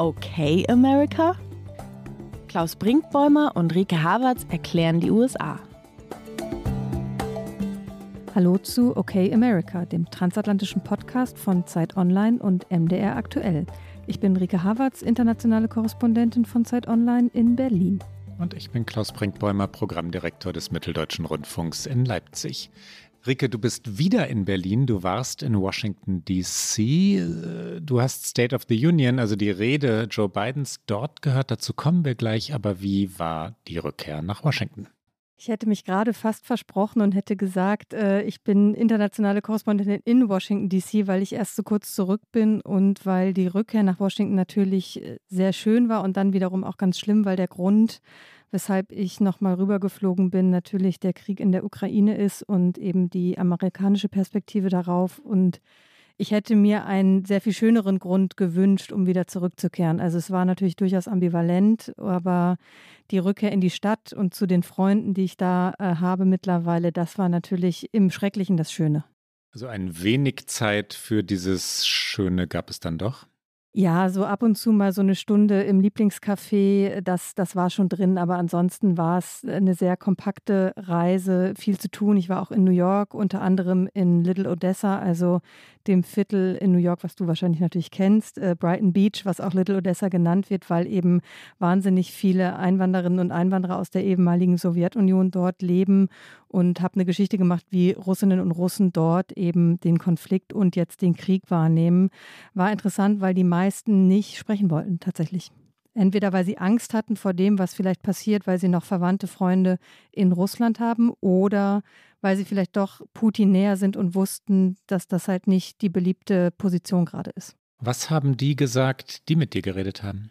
Okay, America? Klaus Brinkbäumer und Rike Havertz erklären die USA. Hallo zu Okay America, dem transatlantischen Podcast von Zeit Online und MDR Aktuell. Ich bin Rike Havertz, internationale Korrespondentin von Zeit Online in Berlin. Und ich bin Klaus Brinkbäumer, Programmdirektor des Mitteldeutschen Rundfunks in Leipzig. Rike, du bist wieder in Berlin, du warst in Washington, DC. Du hast State of the Union, also die Rede Joe Bidens, dort gehört. Dazu kommen wir gleich. Aber wie war die Rückkehr nach Washington? Ich hätte mich gerade fast versprochen und hätte gesagt, äh, ich bin internationale Korrespondentin in Washington, DC, weil ich erst so kurz zurück bin und weil die Rückkehr nach Washington natürlich äh, sehr schön war und dann wiederum auch ganz schlimm, weil der Grund, weshalb ich nochmal rübergeflogen bin, natürlich der Krieg in der Ukraine ist und eben die amerikanische Perspektive darauf. Und ich hätte mir einen sehr viel schöneren Grund gewünscht, um wieder zurückzukehren. Also es war natürlich durchaus ambivalent, aber die Rückkehr in die Stadt und zu den Freunden, die ich da äh, habe mittlerweile, das war natürlich im Schrecklichen das Schöne. Also ein wenig Zeit für dieses Schöne gab es dann doch? Ja, so ab und zu mal so eine Stunde im Lieblingscafé, das, das war schon drin, aber ansonsten war es eine sehr kompakte Reise, viel zu tun. Ich war auch in New York, unter anderem in Little Odessa, also dem Viertel in New York, was du wahrscheinlich natürlich kennst, äh, Brighton Beach, was auch Little Odessa genannt wird, weil eben wahnsinnig viele Einwanderinnen und Einwanderer aus der ehemaligen Sowjetunion dort leben und habe eine Geschichte gemacht, wie Russinnen und Russen dort eben den Konflikt und jetzt den Krieg wahrnehmen. War interessant, weil die meisten nicht sprechen wollten tatsächlich. Entweder weil sie Angst hatten vor dem, was vielleicht passiert, weil sie noch verwandte Freunde in Russland haben, oder weil sie vielleicht doch Putin näher sind und wussten, dass das halt nicht die beliebte Position gerade ist. Was haben die gesagt, die mit dir geredet haben?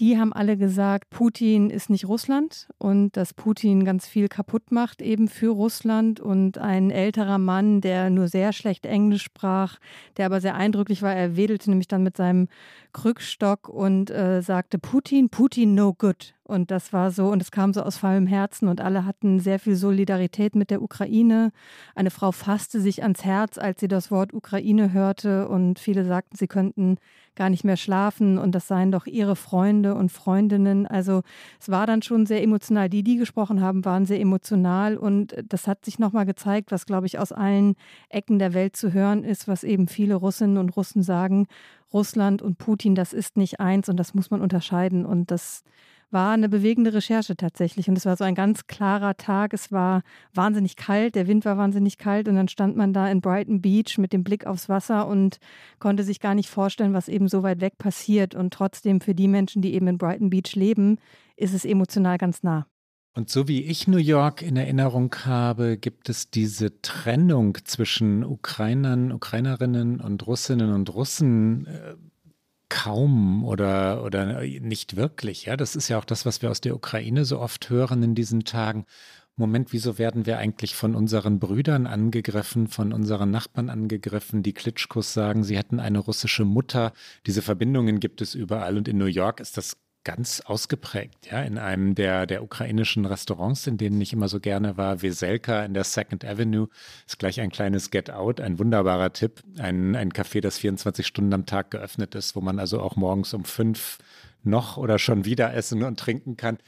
Die haben alle gesagt, Putin ist nicht Russland und dass Putin ganz viel kaputt macht eben für Russland und ein älterer Mann, der nur sehr schlecht Englisch sprach, der aber sehr eindrücklich war, er wedelte nämlich dann mit seinem Krückstock und äh, sagte Putin, Putin no good. Und das war so, und es kam so aus vollem Herzen und alle hatten sehr viel Solidarität mit der Ukraine. Eine Frau fasste sich ans Herz, als sie das Wort Ukraine hörte und viele sagten, sie könnten gar nicht mehr schlafen und das seien doch ihre Freunde und Freundinnen. Also es war dann schon sehr emotional. Die, die gesprochen haben, waren sehr emotional und das hat sich nochmal gezeigt, was, glaube ich, aus allen Ecken der Welt zu hören ist, was eben viele Russinnen und Russen sagen. Russland und Putin, das ist nicht eins und das muss man unterscheiden und das war eine bewegende Recherche tatsächlich. Und es war so ein ganz klarer Tag. Es war wahnsinnig kalt, der Wind war wahnsinnig kalt und dann stand man da in Brighton Beach mit dem Blick aufs Wasser und konnte sich gar nicht vorstellen, was eben so weit weg passiert. Und trotzdem für die Menschen, die eben in Brighton Beach leben, ist es emotional ganz nah. Und so wie ich New York in Erinnerung habe, gibt es diese Trennung zwischen Ukrainern, Ukrainerinnen und Russinnen und Russen äh, kaum oder, oder nicht wirklich. Ja, das ist ja auch das, was wir aus der Ukraine so oft hören in diesen Tagen. Moment, wieso werden wir eigentlich von unseren Brüdern angegriffen, von unseren Nachbarn angegriffen? Die Klitschkos sagen, sie hätten eine russische Mutter. Diese Verbindungen gibt es überall und in New York ist das ganz ausgeprägt, ja, in einem der, der ukrainischen Restaurants, in denen ich immer so gerne war, Weselka in der Second Avenue, ist gleich ein kleines Get Out, ein wunderbarer Tipp, ein, ein Café, das 24 Stunden am Tag geöffnet ist, wo man also auch morgens um fünf noch oder schon wieder essen und trinken kann.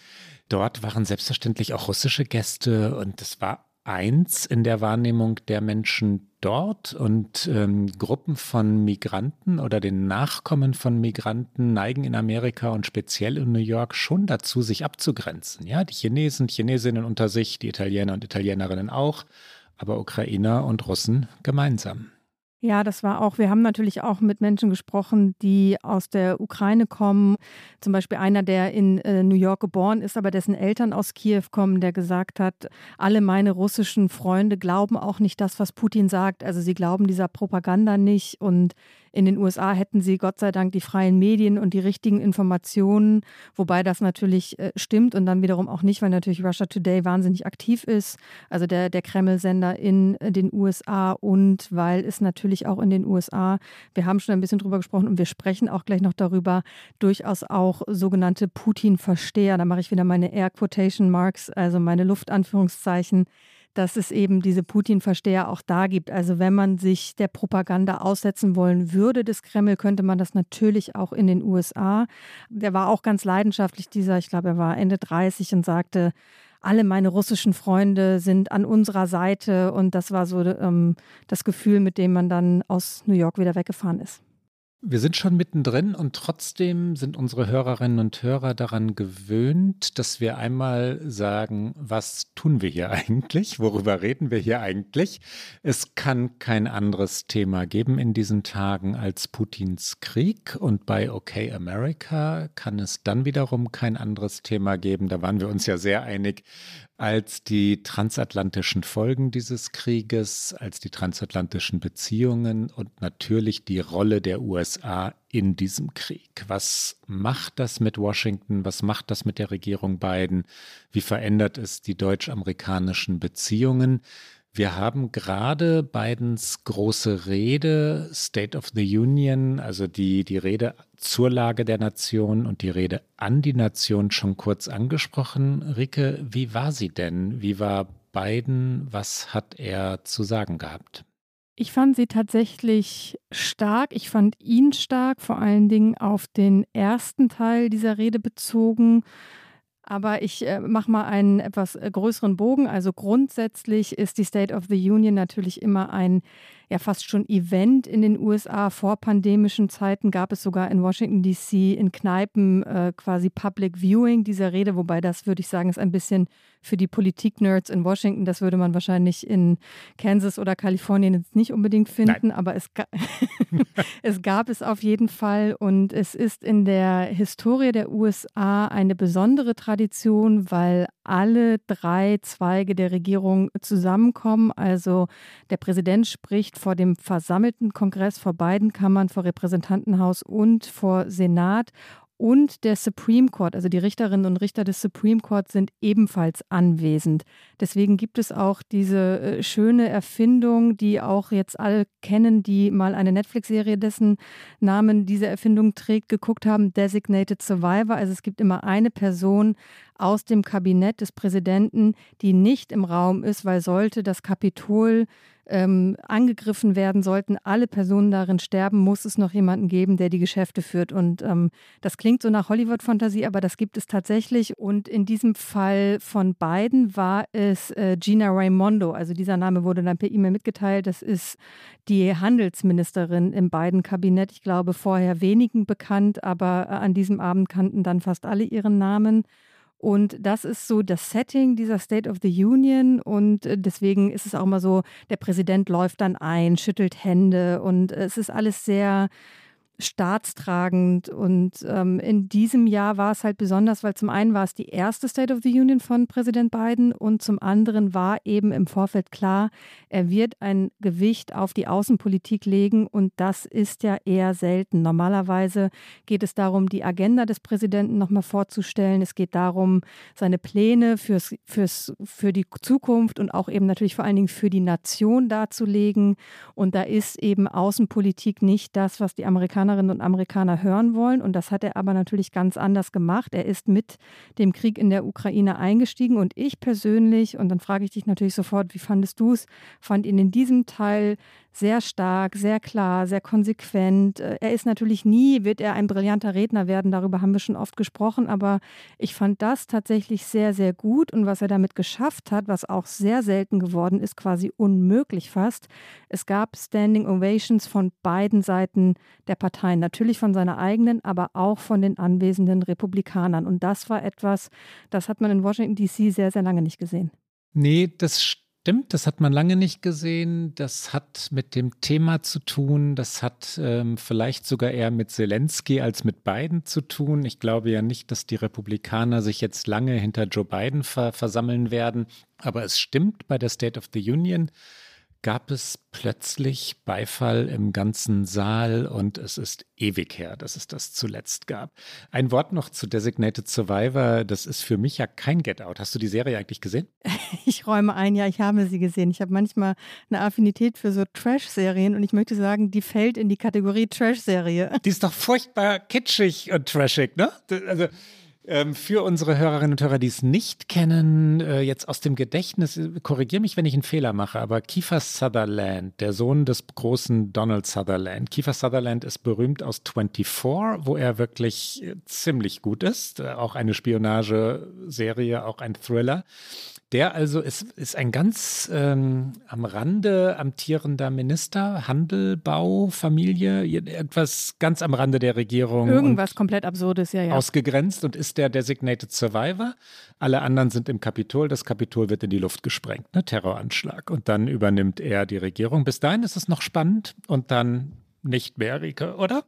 Dort waren selbstverständlich auch russische Gäste und es war eins in der Wahrnehmung der Menschen dort und ähm, Gruppen von Migranten oder den Nachkommen von Migranten neigen in Amerika und speziell in New York schon dazu, sich abzugrenzen. Ja, die Chinesen, Chinesinnen unter sich, die Italiener und Italienerinnen auch, aber Ukrainer und Russen gemeinsam. Ja, das war auch, wir haben natürlich auch mit Menschen gesprochen, die aus der Ukraine kommen. Zum Beispiel einer, der in äh, New York geboren ist, aber dessen Eltern aus Kiew kommen, der gesagt hat, alle meine russischen Freunde glauben auch nicht das, was Putin sagt. Also sie glauben dieser Propaganda nicht und in den USA hätten sie Gott sei Dank die freien Medien und die richtigen Informationen, wobei das natürlich äh, stimmt und dann wiederum auch nicht, weil natürlich Russia Today wahnsinnig aktiv ist, also der, der Kreml-Sender in äh, den USA und weil es natürlich auch in den USA. Wir haben schon ein bisschen drüber gesprochen und wir sprechen auch gleich noch darüber, durchaus auch sogenannte Putin-Versteher. Da mache ich wieder meine Air Quotation Marks, also meine Luftanführungszeichen dass es eben diese Putin-Versteher auch da gibt. Also wenn man sich der Propaganda aussetzen wollen würde des Kreml, könnte man das natürlich auch in den USA. Der war auch ganz leidenschaftlich, dieser, ich glaube, er war Ende 30 und sagte, alle meine russischen Freunde sind an unserer Seite. Und das war so ähm, das Gefühl, mit dem man dann aus New York wieder weggefahren ist. Wir sind schon mittendrin und trotzdem sind unsere Hörerinnen und Hörer daran gewöhnt, dass wir einmal sagen, was tun wir hier eigentlich? Worüber reden wir hier eigentlich? Es kann kein anderes Thema geben in diesen Tagen als Putins Krieg und bei OK America kann es dann wiederum kein anderes Thema geben. Da waren wir uns ja sehr einig, als die transatlantischen Folgen dieses Krieges, als die transatlantischen Beziehungen und natürlich die Rolle der USA in diesem Krieg. Was macht das mit Washington? Was macht das mit der Regierung Biden? Wie verändert es die deutsch-amerikanischen Beziehungen? Wir haben gerade Bidens große Rede, State of the Union, also die, die Rede zur Lage der Nation und die Rede an die Nation schon kurz angesprochen. Rike, wie war sie denn? Wie war Biden? Was hat er zu sagen gehabt? Ich fand sie tatsächlich stark. Ich fand ihn stark, vor allen Dingen auf den ersten Teil dieser Rede bezogen. Aber ich äh, mache mal einen etwas äh, größeren Bogen. Also grundsätzlich ist die State of the Union natürlich immer ein ja fast schon Event in den USA. Vor pandemischen Zeiten gab es sogar in Washington DC in Kneipen äh, quasi Public Viewing dieser Rede, wobei das würde ich sagen ist ein bisschen für die Politik-Nerds in Washington. Das würde man wahrscheinlich in Kansas oder Kalifornien jetzt nicht unbedingt finden, Nein. aber es, ga es gab es auf jeden Fall und es ist in der Historie der USA eine besondere Tradition, weil alle drei Zweige der Regierung zusammenkommen. Also der Präsident spricht vor dem versammelten Kongress, vor beiden Kammern, vor Repräsentantenhaus und vor Senat und der Supreme Court, also die Richterinnen und Richter des Supreme Court sind ebenfalls anwesend. Deswegen gibt es auch diese äh, schöne Erfindung, die auch jetzt alle kennen, die mal eine Netflix-Serie, dessen Namen diese Erfindung trägt, geguckt haben, Designated Survivor. Also es gibt immer eine Person aus dem Kabinett des Präsidenten, die nicht im Raum ist, weil sollte das Kapitol ähm, angegriffen werden, sollten alle Personen darin sterben, muss es noch jemanden geben, der die Geschäfte führt. Und ähm, das klingt so nach Hollywood-Fantasie, aber das gibt es tatsächlich. Und in diesem Fall von beiden war es äh, Gina Raimondo. Also dieser Name wurde dann per E-Mail mitgeteilt. Das ist die Handelsministerin im beiden Kabinett. Ich glaube, vorher wenigen bekannt, aber äh, an diesem Abend kannten dann fast alle ihren Namen. Und das ist so das Setting dieser State of the Union. Und äh, deswegen ist es auch mal so, der Präsident läuft dann ein, schüttelt Hände und es ist alles sehr staatstragend. Und ähm, in diesem Jahr war es halt besonders, weil zum einen war es die erste State of the Union von Präsident Biden und zum anderen war eben im Vorfeld klar, er wird ein Gewicht auf die Außenpolitik legen und das ist ja eher selten. Normalerweise geht es darum, die Agenda des Präsidenten nochmal vorzustellen. Es geht darum, seine Pläne fürs, fürs, für die Zukunft und auch eben natürlich vor allen Dingen für die Nation darzulegen. Und da ist eben Außenpolitik nicht das, was die Amerikaner Amerikanerinnen und Amerikaner hören wollen. Und das hat er aber natürlich ganz anders gemacht. Er ist mit dem Krieg in der Ukraine eingestiegen. Und ich persönlich, und dann frage ich dich natürlich sofort, wie fandest du es, fand ihn in diesem Teil sehr stark, sehr klar, sehr konsequent. Äh, er ist natürlich nie, wird er ein brillanter Redner werden, darüber haben wir schon oft gesprochen, aber ich fand das tatsächlich sehr, sehr gut und was er damit geschafft hat, was auch sehr selten geworden ist, quasi unmöglich fast. Es gab Standing Ovations von beiden Seiten der Parteien, natürlich von seiner eigenen, aber auch von den anwesenden Republikanern und das war etwas, das hat man in Washington DC sehr, sehr lange nicht gesehen. Nee, das stimmt Stimmt, das hat man lange nicht gesehen. Das hat mit dem Thema zu tun. Das hat ähm, vielleicht sogar eher mit Zelensky als mit Biden zu tun. Ich glaube ja nicht, dass die Republikaner sich jetzt lange hinter Joe Biden ver versammeln werden. Aber es stimmt, bei der State of the Union gab es plötzlich Beifall im ganzen Saal und es ist ewig her, dass es das zuletzt gab. Ein Wort noch zu Designated Survivor, das ist für mich ja kein Get Out. Hast du die Serie eigentlich gesehen? Ich räume ein, ja, ich habe sie gesehen. Ich habe manchmal eine Affinität für so Trash-Serien und ich möchte sagen, die fällt in die Kategorie Trash-Serie. Die ist doch furchtbar kitschig und trashig, ne? Also ähm, für unsere Hörerinnen und Hörer, die es nicht kennen, äh, jetzt aus dem Gedächtnis, äh, korrigiere mich, wenn ich einen Fehler mache, aber Kiefer Sutherland, der Sohn des großen Donald Sutherland. Kiefer Sutherland ist berühmt aus 24, wo er wirklich äh, ziemlich gut ist. Äh, auch eine Spionageserie, auch ein Thriller. Der also ist, ist ein ganz ähm, am Rande amtierender Minister, Handel, Bau, Familie, etwas ganz am Rande der Regierung. Irgendwas komplett Absurdes, ja, ja. Ausgegrenzt und ist der Designated Survivor. Alle anderen sind im Kapitol. Das Kapitol wird in die Luft gesprengt, ne? Terroranschlag. Und dann übernimmt er die Regierung. Bis dahin ist es noch spannend und dann nicht mehr, Rike, oder?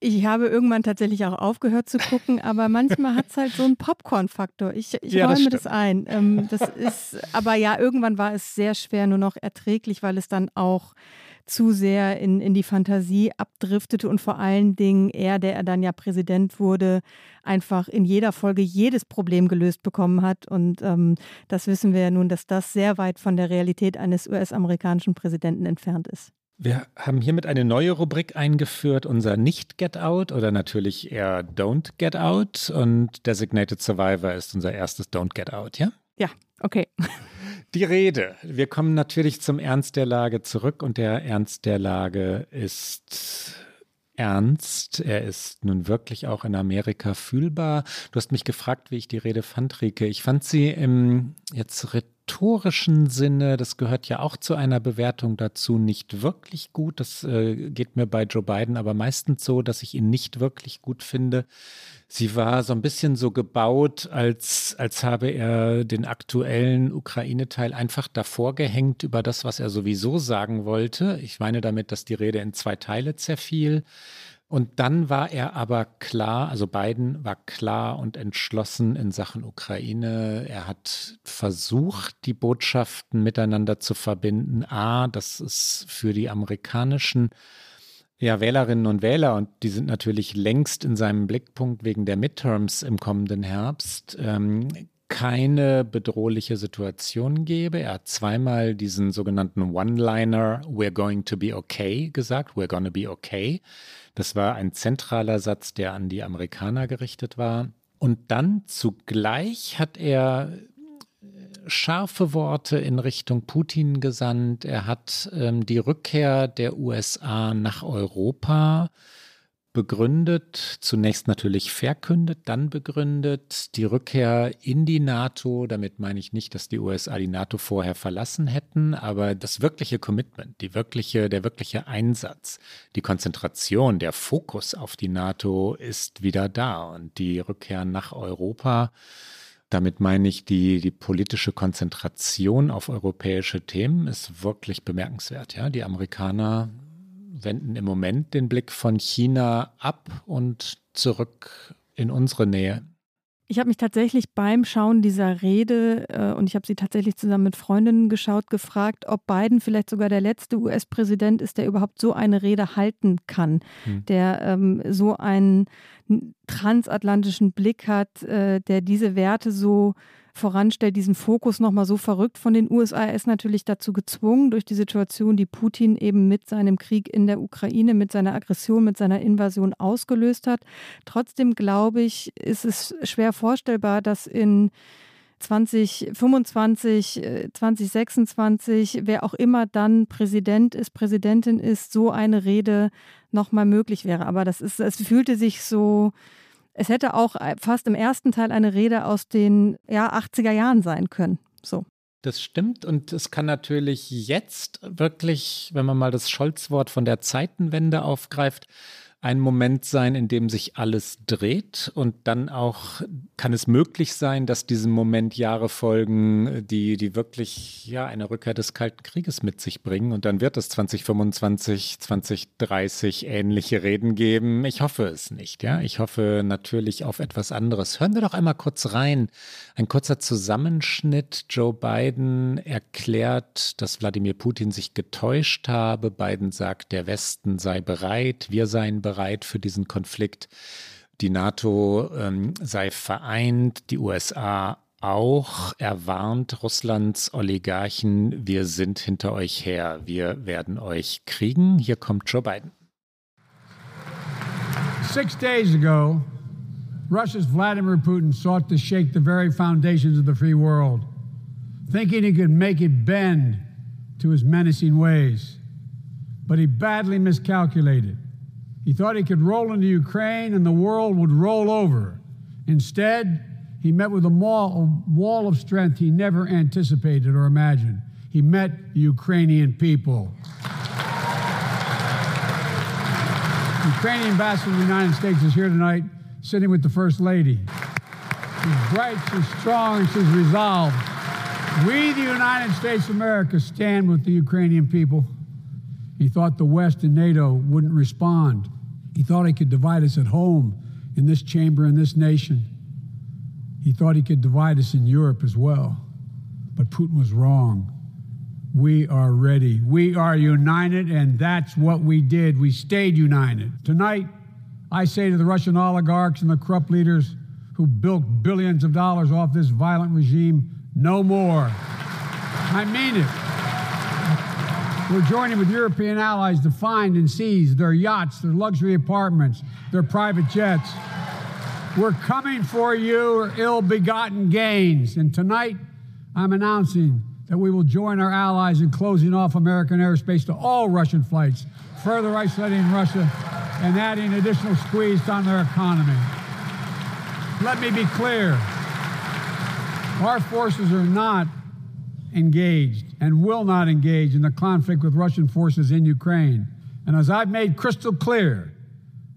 Ich habe irgendwann tatsächlich auch aufgehört zu gucken, aber manchmal hat es halt so einen Popcorn-Faktor. Ich, ich ja, räume das, das ein. Ähm, das ist, aber ja, irgendwann war es sehr schwer, nur noch erträglich, weil es dann auch zu sehr in, in die Fantasie abdriftete und vor allen Dingen er, der er dann ja Präsident wurde, einfach in jeder Folge jedes Problem gelöst bekommen hat. Und ähm, das wissen wir ja nun, dass das sehr weit von der Realität eines US-amerikanischen Präsidenten entfernt ist. Wir haben hiermit eine neue Rubrik eingeführt, unser Nicht-Get Out oder natürlich eher Don't Get Out. Und Designated Survivor ist unser erstes Don't Get Out, ja? Ja, okay. Die Rede. Wir kommen natürlich zum Ernst der Lage zurück und der Ernst der Lage ist ernst. Er ist nun wirklich auch in Amerika fühlbar. Du hast mich gefragt, wie ich die Rede fand, Rike. Ich fand sie im jetzt rhetorischen Sinne, das gehört ja auch zu einer Bewertung dazu, nicht wirklich gut. Das äh, geht mir bei Joe Biden aber meistens so, dass ich ihn nicht wirklich gut finde. Sie war so ein bisschen so gebaut, als, als habe er den aktuellen Ukraine-Teil einfach davor gehängt über das, was er sowieso sagen wollte. Ich meine damit, dass die Rede in zwei Teile zerfiel. Und dann war er aber klar, also Biden war klar und entschlossen in Sachen Ukraine. Er hat versucht, die Botschaften miteinander zu verbinden. A, das ist für die amerikanischen ja, Wählerinnen und Wähler, und die sind natürlich längst in seinem Blickpunkt wegen der Midterms im kommenden Herbst, ähm, keine bedrohliche Situation gebe. Er hat zweimal diesen sogenannten One-Liner, We're going to be okay, gesagt, We're gonna be okay. Das war ein zentraler Satz, der an die Amerikaner gerichtet war. Und dann zugleich hat er scharfe Worte in Richtung Putin gesandt. Er hat ähm, die Rückkehr der USA nach Europa begründet, zunächst natürlich verkündet, dann begründet, die Rückkehr in die NATO, damit meine ich nicht, dass die USA die NATO vorher verlassen hätten, aber das wirkliche Commitment, die wirkliche, der wirkliche Einsatz, die Konzentration, der Fokus auf die NATO ist wieder da und die Rückkehr nach Europa damit meine ich, die, die politische Konzentration auf europäische Themen ist wirklich bemerkenswert. Ja? Die Amerikaner wenden im Moment den Blick von China ab und zurück in unsere Nähe. Ich habe mich tatsächlich beim Schauen dieser Rede, äh, und ich habe sie tatsächlich zusammen mit Freundinnen geschaut, gefragt, ob Biden vielleicht sogar der letzte US-Präsident ist, der überhaupt so eine Rede halten kann, hm. der ähm, so einen transatlantischen Blick hat, äh, der diese Werte so voranstellt, diesen Fokus nochmal so verrückt von den USA. Er ist natürlich dazu gezwungen, durch die Situation, die Putin eben mit seinem Krieg in der Ukraine, mit seiner Aggression, mit seiner Invasion ausgelöst hat. Trotzdem glaube ich, ist es schwer vorstellbar, dass in 2025, 2026, äh, wer auch immer dann Präsident ist, Präsidentin ist, so eine Rede nochmal möglich wäre. Aber das ist, es fühlte sich so, es hätte auch fast im ersten Teil eine Rede aus den ja, 80er Jahren sein können. So. Das stimmt und es kann natürlich jetzt wirklich, wenn man mal das Scholz-Wort von der Zeitenwende aufgreift, ein Moment sein, in dem sich alles dreht und dann auch kann es möglich sein, dass diesem Moment Jahre folgen, die, die wirklich ja eine Rückkehr des Kalten Krieges mit sich bringen und dann wird es 2025, 2030 ähnliche Reden geben. Ich hoffe es nicht, ja. Ich hoffe natürlich auf etwas anderes. Hören wir doch einmal kurz rein. Ein kurzer Zusammenschnitt. Joe Biden erklärt, dass Wladimir Putin sich getäuscht habe. Biden sagt, der Westen sei bereit, wir seien bereit bereit für diesen Konflikt. Die NATO ähm, sei vereint, die USA auch. Er warnt Russlands Oligarchen, wir sind hinter euch her, wir werden euch kriegen. Hier kommt Joe Biden. Six days ago, Russia's Vladimir Putin sought to shake the very foundations of the free world, thinking he could make it bend to his menacing ways. But he badly miscalculated. He thought he could roll into Ukraine and the world would roll over. Instead, he met with a wall of strength he never anticipated or imagined. He met the Ukrainian people. Ukrainian ambassador to the United States is here tonight, sitting with the First Lady. She's bright, she's strong, she's resolved. We, the United States of America, stand with the Ukrainian people. He thought the West and NATO wouldn't respond. He thought he could divide us at home, in this chamber, in this nation. He thought he could divide us in Europe as well. But Putin was wrong. We are ready. We are united, and that's what we did. We stayed united. Tonight, I say to the Russian oligarchs and the corrupt leaders who built billions of dollars off this violent regime, no more. I mean it. We're joining with European allies to find and seize their yachts, their luxury apartments, their private jets. We're coming for your ill begotten gains. And tonight, I'm announcing that we will join our allies in closing off American airspace to all Russian flights, further isolating Russia and adding additional squeeze on their economy. Let me be clear our forces are not engaged and will not engage in the conflict with Russian forces in Ukraine. And as I've made crystal clear,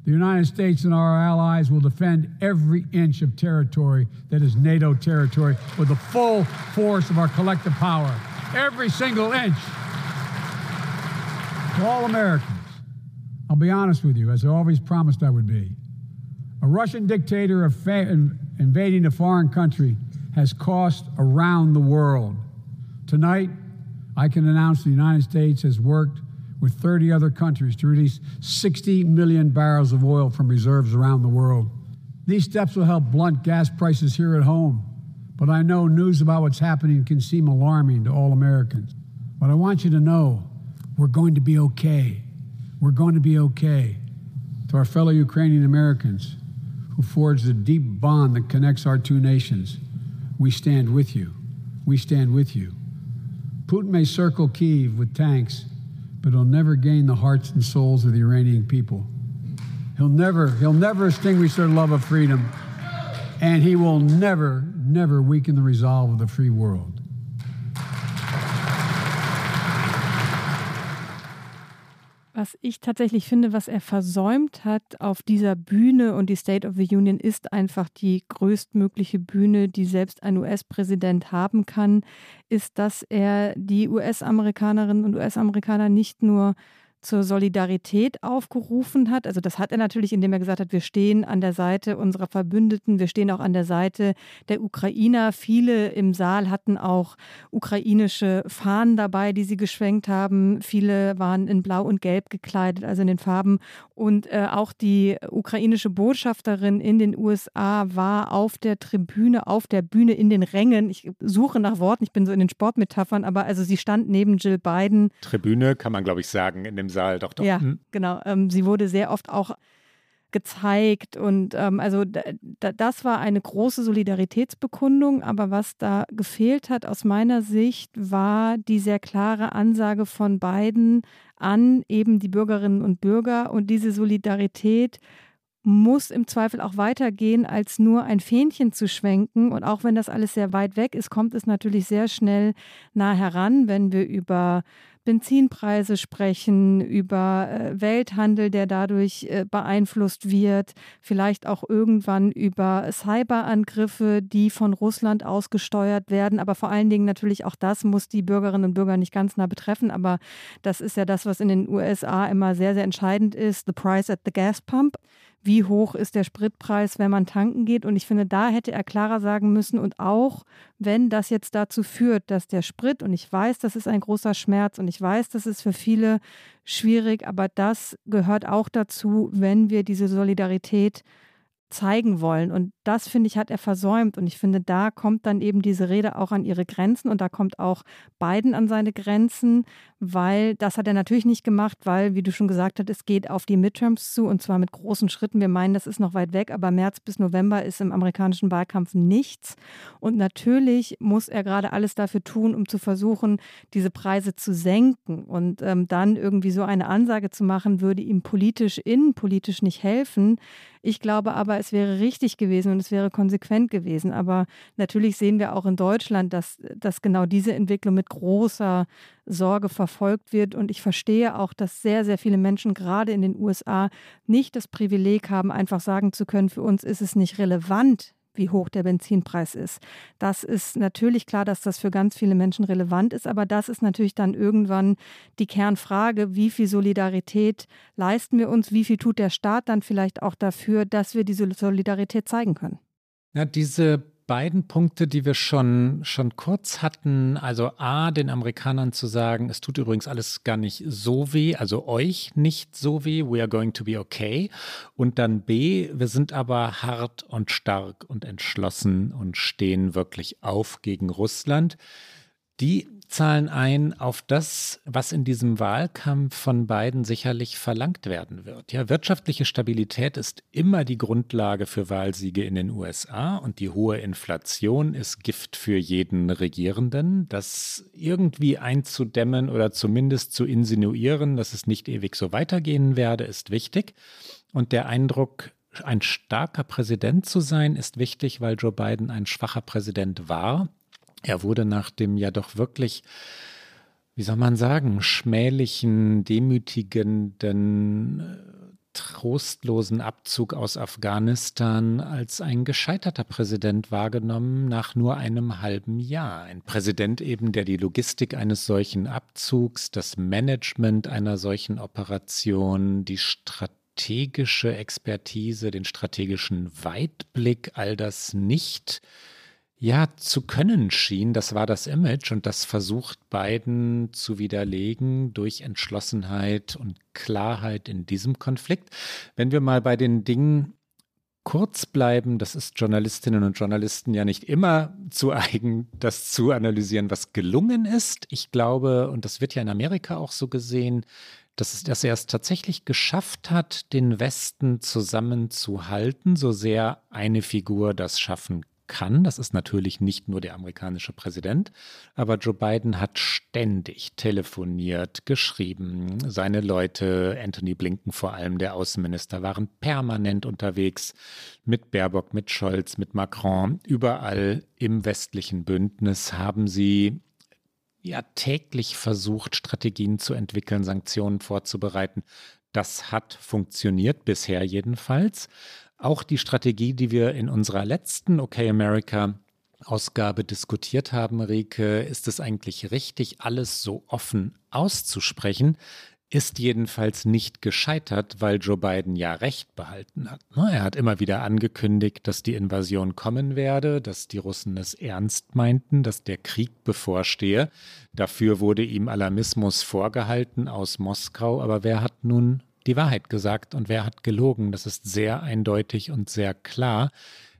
the United States and our allies will defend every inch of territory that is NATO territory with the full force of our collective power. Every single inch. To all Americans, I'll be honest with you, as I always promised I would be. A Russian dictator invading a foreign country has cost around the world Tonight, I can announce the United States has worked with 30 other countries to release 60 million barrels of oil from reserves around the world. These steps will help blunt gas prices here at home, but I know news about what's happening can seem alarming to all Americans. But I want you to know we're going to be okay. We're going to be okay. To our fellow Ukrainian Americans who forged a deep bond that connects our two nations, we stand with you. We stand with you. Putin may circle Kiev with tanks, but he'll never gain the hearts and souls of the Iranian people. He'll never, he'll never extinguish their love of freedom, and he will never, never weaken the resolve of the free world. Was ich tatsächlich finde, was er versäumt hat auf dieser Bühne und die State of the Union ist einfach die größtmögliche Bühne, die selbst ein US-Präsident haben kann, ist, dass er die US-Amerikanerinnen und US-Amerikaner nicht nur zur Solidarität aufgerufen hat. Also das hat er natürlich, indem er gesagt hat, wir stehen an der Seite unserer Verbündeten, wir stehen auch an der Seite der Ukrainer. Viele im Saal hatten auch ukrainische Fahnen dabei, die sie geschwenkt haben. Viele waren in Blau und Gelb gekleidet, also in den Farben. Und äh, auch die ukrainische Botschafterin in den USA war auf der Tribüne, auf der Bühne in den Rängen. Ich suche nach Worten, ich bin so in den Sportmetaphern, aber also sie stand neben Jill Biden. Tribüne kann man, glaube ich, sagen, in dem Saal, doch, doch. Ja, mhm. genau. Ähm, sie wurde sehr oft auch gezeigt und ähm, also das war eine große Solidaritätsbekundung, aber was da gefehlt hat aus meiner Sicht war die sehr klare Ansage von beiden an eben die Bürgerinnen und Bürger und diese Solidarität muss im Zweifel auch weitergehen, als nur ein Fähnchen zu schwenken. Und auch wenn das alles sehr weit weg ist, kommt es natürlich sehr schnell nah heran, wenn wir über Benzinpreise sprechen, über äh, Welthandel, der dadurch äh, beeinflusst wird, vielleicht auch irgendwann über Cyberangriffe, die von Russland ausgesteuert werden. Aber vor allen Dingen natürlich auch das muss die Bürgerinnen und Bürger nicht ganz nah betreffen. Aber das ist ja das, was in den USA immer sehr, sehr entscheidend ist. The price at the gas pump wie hoch ist der Spritpreis, wenn man tanken geht. Und ich finde, da hätte er klarer sagen müssen. Und auch wenn das jetzt dazu führt, dass der Sprit, und ich weiß, das ist ein großer Schmerz und ich weiß, das ist für viele schwierig, aber das gehört auch dazu, wenn wir diese Solidarität zeigen wollen. Und das, finde ich, hat er versäumt. Und ich finde, da kommt dann eben diese Rede auch an ihre Grenzen und da kommt auch Biden an seine Grenzen, weil das hat er natürlich nicht gemacht, weil, wie du schon gesagt hast, es geht auf die Midterms zu und zwar mit großen Schritten. Wir meinen, das ist noch weit weg, aber März bis November ist im amerikanischen Wahlkampf nichts. Und natürlich muss er gerade alles dafür tun, um zu versuchen, diese Preise zu senken. Und ähm, dann irgendwie so eine Ansage zu machen, würde ihm politisch, innenpolitisch nicht helfen. Ich glaube aber, es wäre richtig gewesen und es wäre konsequent gewesen. Aber natürlich sehen wir auch in Deutschland, dass, dass genau diese Entwicklung mit großer Sorge verfolgt wird. Und ich verstehe auch, dass sehr, sehr viele Menschen gerade in den USA nicht das Privileg haben, einfach sagen zu können, für uns ist es nicht relevant, wie hoch der Benzinpreis ist. Das ist natürlich klar, dass das für ganz viele Menschen relevant ist, aber das ist natürlich dann irgendwann die Kernfrage, wie viel Solidarität leisten wir uns, wie viel tut der Staat dann vielleicht auch dafür, dass wir diese Solidarität zeigen können. Ja, diese beiden Punkte, die wir schon, schon kurz hatten. Also A, den Amerikanern zu sagen, es tut übrigens alles gar nicht so weh, also euch nicht so weh, we are going to be okay. Und dann B, wir sind aber hart und stark und entschlossen und stehen wirklich auf gegen Russland. Die zahlen ein auf das, was in diesem Wahlkampf von beiden sicherlich verlangt werden wird. Ja, wirtschaftliche Stabilität ist immer die Grundlage für Wahlsiege in den USA und die hohe Inflation ist Gift für jeden Regierenden. Das irgendwie einzudämmen oder zumindest zu insinuieren, dass es nicht ewig so weitergehen werde, ist wichtig. Und der Eindruck, ein starker Präsident zu sein, ist wichtig, weil Joe Biden ein schwacher Präsident war er wurde nach dem ja doch wirklich, wie soll man sagen, schmählichen, demütigenden, äh, trostlosen Abzug aus Afghanistan als ein gescheiterter Präsident wahrgenommen nach nur einem halben Jahr. Ein Präsident eben, der die Logistik eines solchen Abzugs, das Management einer solchen Operation, die strategische Expertise, den strategischen Weitblick, all das nicht ja, zu können schien. Das war das Image und das versucht Biden zu widerlegen durch Entschlossenheit und Klarheit in diesem Konflikt. Wenn wir mal bei den Dingen kurz bleiben, das ist Journalistinnen und Journalisten ja nicht immer zu eigen, das zu analysieren, was gelungen ist. Ich glaube, und das wird ja in Amerika auch so gesehen, dass, dass er es tatsächlich geschafft hat, den Westen zusammenzuhalten, so sehr eine Figur das schaffen kann. Das ist natürlich nicht nur der amerikanische Präsident, aber Joe Biden hat ständig telefoniert, geschrieben. Seine Leute, Anthony Blinken vor allem, der Außenminister, waren permanent unterwegs mit Baerbock, mit Scholz, mit Macron. Überall im westlichen Bündnis haben sie ja täglich versucht, Strategien zu entwickeln, Sanktionen vorzubereiten. Das hat funktioniert, bisher jedenfalls. Auch die Strategie, die wir in unserer letzten OK America Ausgabe diskutiert haben, Rike, ist es eigentlich richtig, alles so offen auszusprechen, ist jedenfalls nicht gescheitert, weil Joe Biden ja recht behalten hat. Ne? Er hat immer wieder angekündigt, dass die Invasion kommen werde, dass die Russen es ernst meinten, dass der Krieg bevorstehe. Dafür wurde ihm Alarmismus vorgehalten aus Moskau, aber wer hat nun die Wahrheit gesagt und wer hat gelogen. Das ist sehr eindeutig und sehr klar.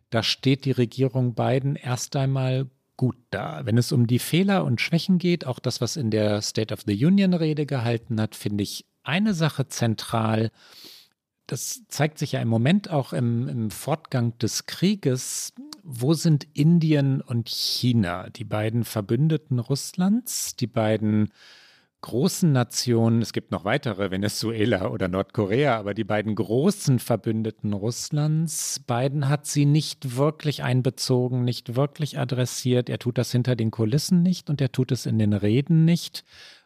Da steht die Regierung Biden erst einmal gut da. Wenn es um die Fehler und Schwächen geht, auch das, was in der State of the Union Rede gehalten hat, finde ich eine Sache zentral. Das zeigt sich ja im Moment auch im, im Fortgang des Krieges. Wo sind Indien und China, die beiden Verbündeten Russlands, die beiden großen Nationen, es gibt noch weitere, Venezuela oder Nordkorea, aber die beiden großen Verbündeten Russlands, beiden hat sie nicht wirklich einbezogen, nicht wirklich adressiert. Er tut das hinter den Kulissen nicht und er tut es in den Reden nicht.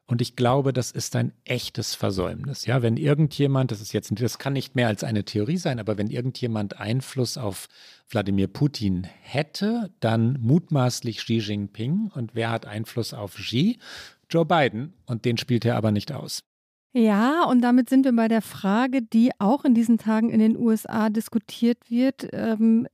Und ich glaube, das ist ein echtes Versäumnis. Ja, wenn irgendjemand, das ist jetzt, das kann nicht mehr als eine Theorie sein, aber wenn irgendjemand Einfluss auf Wladimir Putin hätte, dann mutmaßlich Xi Jinping. Und wer hat Einfluss auf Xi? Joe Biden. Und den spielt er aber nicht aus. Ja, und damit sind wir bei der Frage, die auch in diesen Tagen in den USA diskutiert wird. Ähm,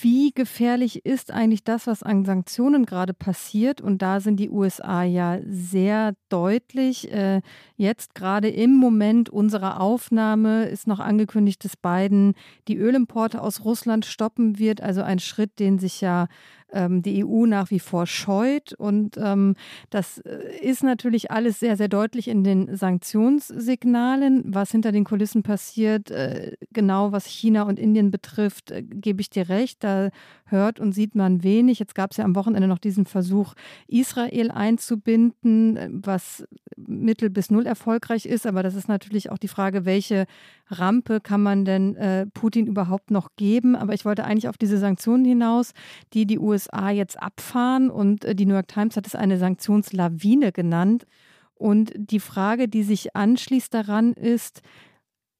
wie gefährlich ist eigentlich das, was an Sanktionen gerade passiert? Und da sind die USA ja sehr deutlich. Äh, jetzt gerade im Moment unserer Aufnahme ist noch angekündigt, dass Biden die Ölimporte aus Russland stoppen wird. Also ein Schritt, den sich ja ähm, die EU nach wie vor scheut. Und ähm, das äh, ist natürlich alles sehr, sehr deutlich in den Sanktionssignalen. Was hinter den Kulissen passiert, äh, genau was China und Indien betrifft, äh, gebe ich dir recht. Da hört und sieht man wenig. Jetzt gab es ja am Wochenende noch diesen Versuch, Israel einzubinden, was mittel bis null erfolgreich ist. Aber das ist natürlich auch die Frage, welche Rampe kann man denn äh, Putin überhaupt noch geben? Aber ich wollte eigentlich auf diese Sanktionen hinaus, die die USA jetzt abfahren. Und äh, die New York Times hat es eine Sanktionslawine genannt. Und die Frage, die sich anschließt daran, ist,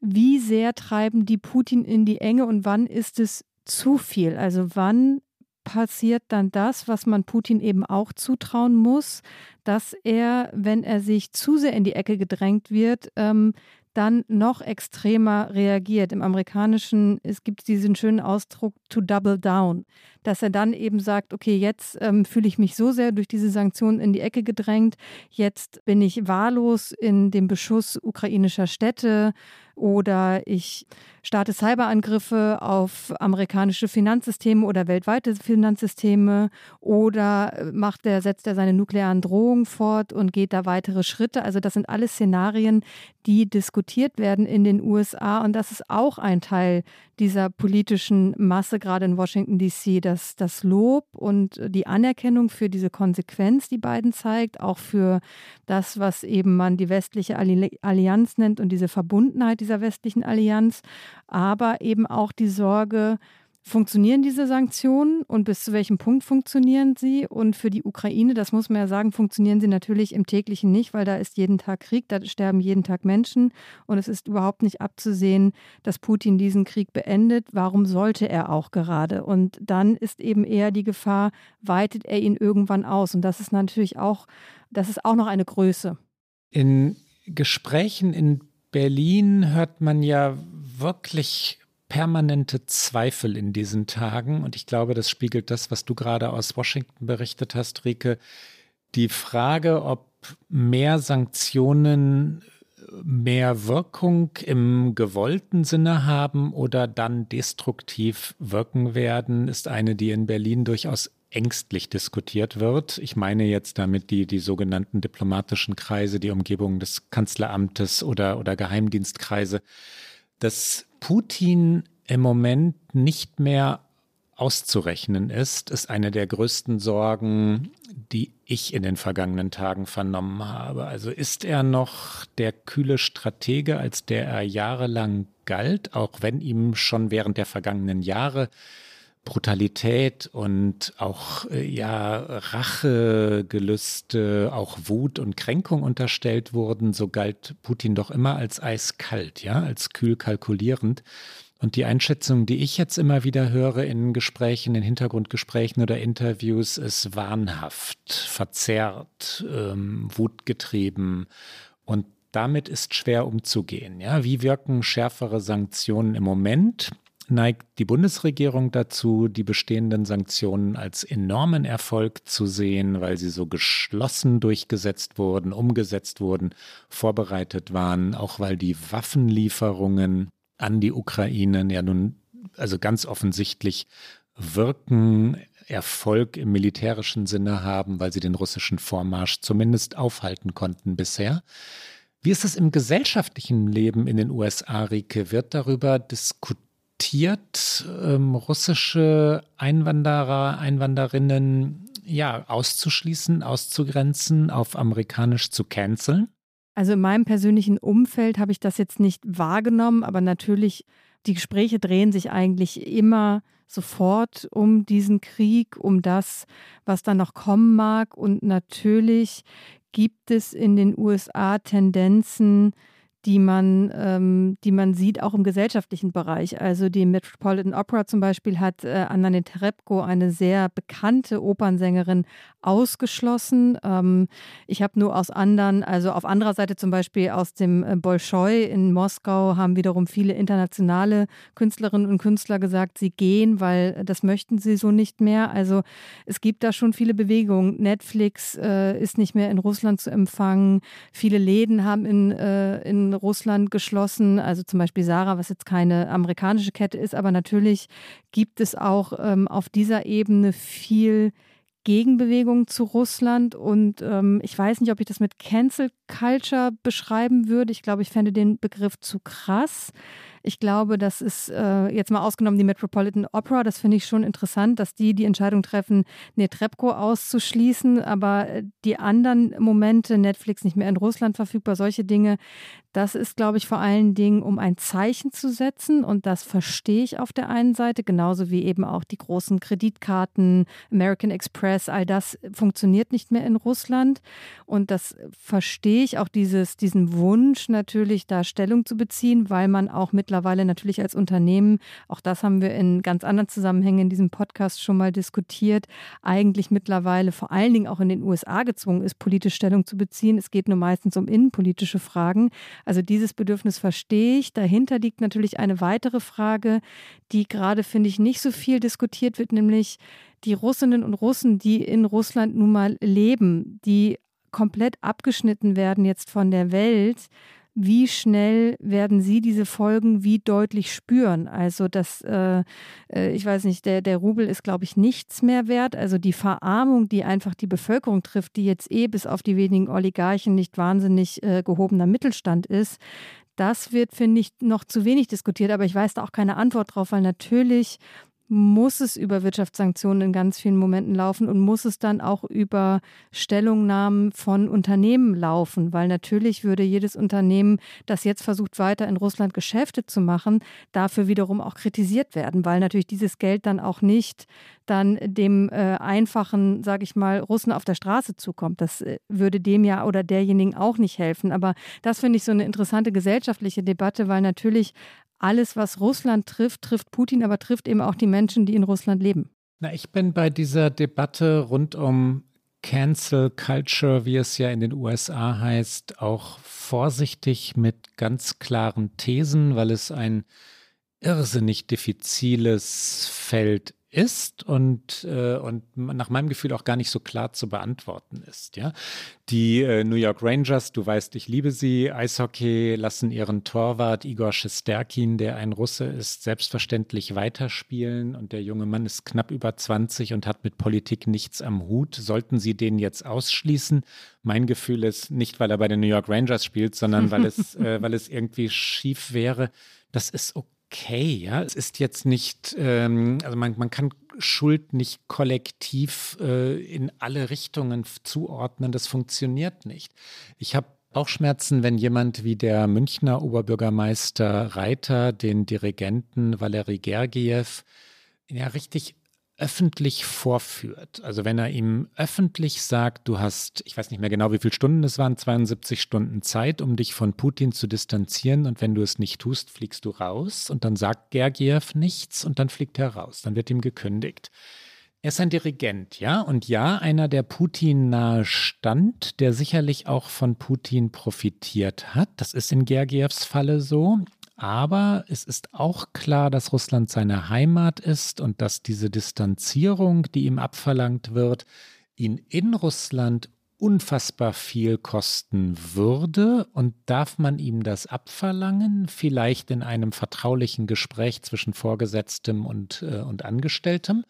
wie sehr treiben die Putin in die Enge und wann ist es zu viel? Also wann passiert dann das, was man Putin eben auch zutrauen muss, dass er, wenn er sich zu sehr in die Ecke gedrängt wird, ähm, dann noch extremer reagiert. Im Amerikanischen es gibt diesen schönen Ausdruck to double down, dass er dann eben sagt, okay, jetzt ähm, fühle ich mich so sehr durch diese Sanktionen in die Ecke gedrängt, jetzt bin ich wahllos in dem Beschuss ukrainischer Städte, oder ich starte Cyberangriffe auf amerikanische Finanzsysteme oder weltweite Finanzsysteme oder äh, macht er, setzt er seine nuklearen Drohungen fort und geht da weitere Schritte. Also das sind alles Szenarien, die diskutiert werden in den USA und das ist auch ein Teil dieser politischen Masse, gerade in Washington DC, dass das Lob und die Anerkennung für diese Konsequenz, die Biden zeigt, auch für das, was eben man die westliche Allianz nennt und diese Verbundenheit dieser westlichen Allianz, aber eben auch die Sorge, Funktionieren diese Sanktionen und bis zu welchem Punkt funktionieren sie? Und für die Ukraine, das muss man ja sagen, funktionieren sie natürlich im täglichen nicht, weil da ist jeden Tag Krieg, da sterben jeden Tag Menschen und es ist überhaupt nicht abzusehen, dass Putin diesen Krieg beendet. Warum sollte er auch gerade? Und dann ist eben eher die Gefahr, weitet er ihn irgendwann aus? Und das ist natürlich auch, das ist auch noch eine Größe. In Gesprächen in Berlin hört man ja wirklich permanente Zweifel in diesen Tagen. Und ich glaube, das spiegelt das, was du gerade aus Washington berichtet hast, Rike. Die Frage, ob mehr Sanktionen mehr Wirkung im gewollten Sinne haben oder dann destruktiv wirken werden, ist eine, die in Berlin durchaus ängstlich diskutiert wird. Ich meine jetzt damit die, die sogenannten diplomatischen Kreise, die Umgebung des Kanzleramtes oder, oder Geheimdienstkreise dass Putin im Moment nicht mehr auszurechnen ist, ist eine der größten Sorgen, die ich in den vergangenen Tagen vernommen habe. Also ist er noch der kühle Stratege, als der er jahrelang galt, auch wenn ihm schon während der vergangenen Jahre Brutalität und auch äh, ja Rachegelüste, auch Wut und Kränkung unterstellt wurden, so galt Putin doch immer als eiskalt, ja, als kühl kalkulierend. Und die Einschätzung, die ich jetzt immer wieder höre in Gesprächen, in Hintergrundgesprächen oder Interviews, ist wahnhaft, verzerrt, ähm, wutgetrieben. Und damit ist schwer umzugehen. Ja, wie wirken schärfere Sanktionen im Moment? neigt die Bundesregierung dazu, die bestehenden Sanktionen als enormen Erfolg zu sehen, weil sie so geschlossen durchgesetzt wurden, umgesetzt wurden, vorbereitet waren, auch weil die Waffenlieferungen an die Ukraine ja nun also ganz offensichtlich wirken, Erfolg im militärischen Sinne haben, weil sie den russischen Vormarsch zumindest aufhalten konnten bisher. Wie ist es im gesellschaftlichen Leben in den USA, Rike? Wird darüber diskutiert? ähm, russische Einwanderer, Einwanderinnen ja, auszuschließen, auszugrenzen, auf amerikanisch zu canceln? Also in meinem persönlichen Umfeld habe ich das jetzt nicht wahrgenommen, aber natürlich, die Gespräche drehen sich eigentlich immer sofort um diesen Krieg, um das, was da noch kommen mag. Und natürlich gibt es in den USA Tendenzen, die man, ähm, die man sieht, auch im gesellschaftlichen Bereich. Also die Metropolitan Opera zum Beispiel hat äh, Anna Netrebko, eine sehr bekannte Opernsängerin, ausgeschlossen. Ähm, ich habe nur aus anderen, also auf anderer Seite zum Beispiel aus dem äh, Bolschoi in Moskau haben wiederum viele internationale Künstlerinnen und Künstler gesagt, sie gehen, weil das möchten sie so nicht mehr. Also es gibt da schon viele Bewegungen. Netflix äh, ist nicht mehr in Russland zu empfangen. Viele Läden haben in, äh, Russland geschlossen. Also zum Beispiel Sarah, was jetzt keine amerikanische Kette ist, aber natürlich gibt es auch ähm, auf dieser Ebene viel Gegenbewegung zu Russland. Und ähm, ich weiß nicht, ob ich das mit Cancel Culture beschreiben würde. Ich glaube, ich fände den Begriff zu krass. Ich glaube, das ist äh, jetzt mal ausgenommen die Metropolitan Opera. Das finde ich schon interessant, dass die die Entscheidung treffen, Netrebko auszuschließen. Aber äh, die anderen Momente, Netflix nicht mehr in Russland verfügbar, solche Dinge, das ist, glaube ich, vor allen Dingen, um ein Zeichen zu setzen. Und das verstehe ich auf der einen Seite, genauso wie eben auch die großen Kreditkarten, American Express, all das funktioniert nicht mehr in Russland. Und das verstehe ich auch dieses, diesen Wunsch natürlich, da Stellung zu beziehen, weil man auch mit mittlerweile natürlich als Unternehmen, auch das haben wir in ganz anderen Zusammenhängen in diesem Podcast schon mal diskutiert, eigentlich mittlerweile vor allen Dingen auch in den USA gezwungen ist, politische Stellung zu beziehen. Es geht nur meistens um innenpolitische Fragen. Also dieses Bedürfnis verstehe ich. Dahinter liegt natürlich eine weitere Frage, die gerade, finde ich, nicht so viel diskutiert wird, nämlich die Russinnen und Russen, die in Russland nun mal leben, die komplett abgeschnitten werden jetzt von der Welt wie schnell werden Sie diese Folgen wie deutlich spüren? Also das, äh, äh, ich weiß nicht, der, der Rubel ist, glaube ich, nichts mehr wert. Also die Verarmung, die einfach die Bevölkerung trifft, die jetzt eh bis auf die wenigen Oligarchen nicht wahnsinnig äh, gehobener Mittelstand ist, das wird, finde ich, noch zu wenig diskutiert. Aber ich weiß da auch keine Antwort drauf, weil natürlich muss es über Wirtschaftssanktionen in ganz vielen Momenten laufen und muss es dann auch über Stellungnahmen von Unternehmen laufen, weil natürlich würde jedes Unternehmen, das jetzt versucht, weiter in Russland Geschäfte zu machen, dafür wiederum auch kritisiert werden, weil natürlich dieses Geld dann auch nicht dann dem äh, einfachen, sage ich mal, Russen auf der Straße zukommt. Das äh, würde dem ja oder derjenigen auch nicht helfen. Aber das finde ich so eine interessante gesellschaftliche Debatte, weil natürlich alles, was Russland trifft, trifft Putin, aber trifft eben auch die Menschen, die in Russland leben. Na, ich bin bei dieser Debatte rund um Cancel Culture, wie es ja in den USA heißt, auch vorsichtig mit ganz klaren Thesen, weil es ein irrsinnig diffiziles Feld ist und, äh, und nach meinem Gefühl auch gar nicht so klar zu beantworten ist. Ja? Die äh, New York Rangers, du weißt, ich liebe sie, Eishockey, lassen ihren Torwart Igor Shesterkin, der ein Russe ist, selbstverständlich weiterspielen und der junge Mann ist knapp über 20 und hat mit Politik nichts am Hut. Sollten sie den jetzt ausschließen? Mein Gefühl ist nicht, weil er bei den New York Rangers spielt, sondern weil es, äh, weil es irgendwie schief wäre. Das ist okay okay, ja. Es ist jetzt nicht, ähm, also man, man kann Schuld nicht kollektiv äh, in alle Richtungen zuordnen. Das funktioniert nicht. Ich habe auch Schmerzen, wenn jemand wie der Münchner Oberbürgermeister Reiter den Dirigenten Valery Gergiev ja richtig öffentlich vorführt. Also wenn er ihm öffentlich sagt, du hast, ich weiß nicht mehr genau, wie viele Stunden es waren, 72 Stunden Zeit, um dich von Putin zu distanzieren und wenn du es nicht tust, fliegst du raus und dann sagt Gergiev nichts und dann fliegt er raus, dann wird ihm gekündigt. Er ist ein Dirigent, ja, und ja, einer, der Putin nahe stand, der sicherlich auch von Putin profitiert hat. Das ist in Gergievs Falle so. Aber es ist auch klar, dass Russland seine Heimat ist und dass diese Distanzierung, die ihm abverlangt wird, ihn in Russland unfassbar viel kosten würde. Und darf man ihm das abverlangen? Vielleicht in einem vertraulichen Gespräch zwischen Vorgesetztem und, äh, und Angestelltem.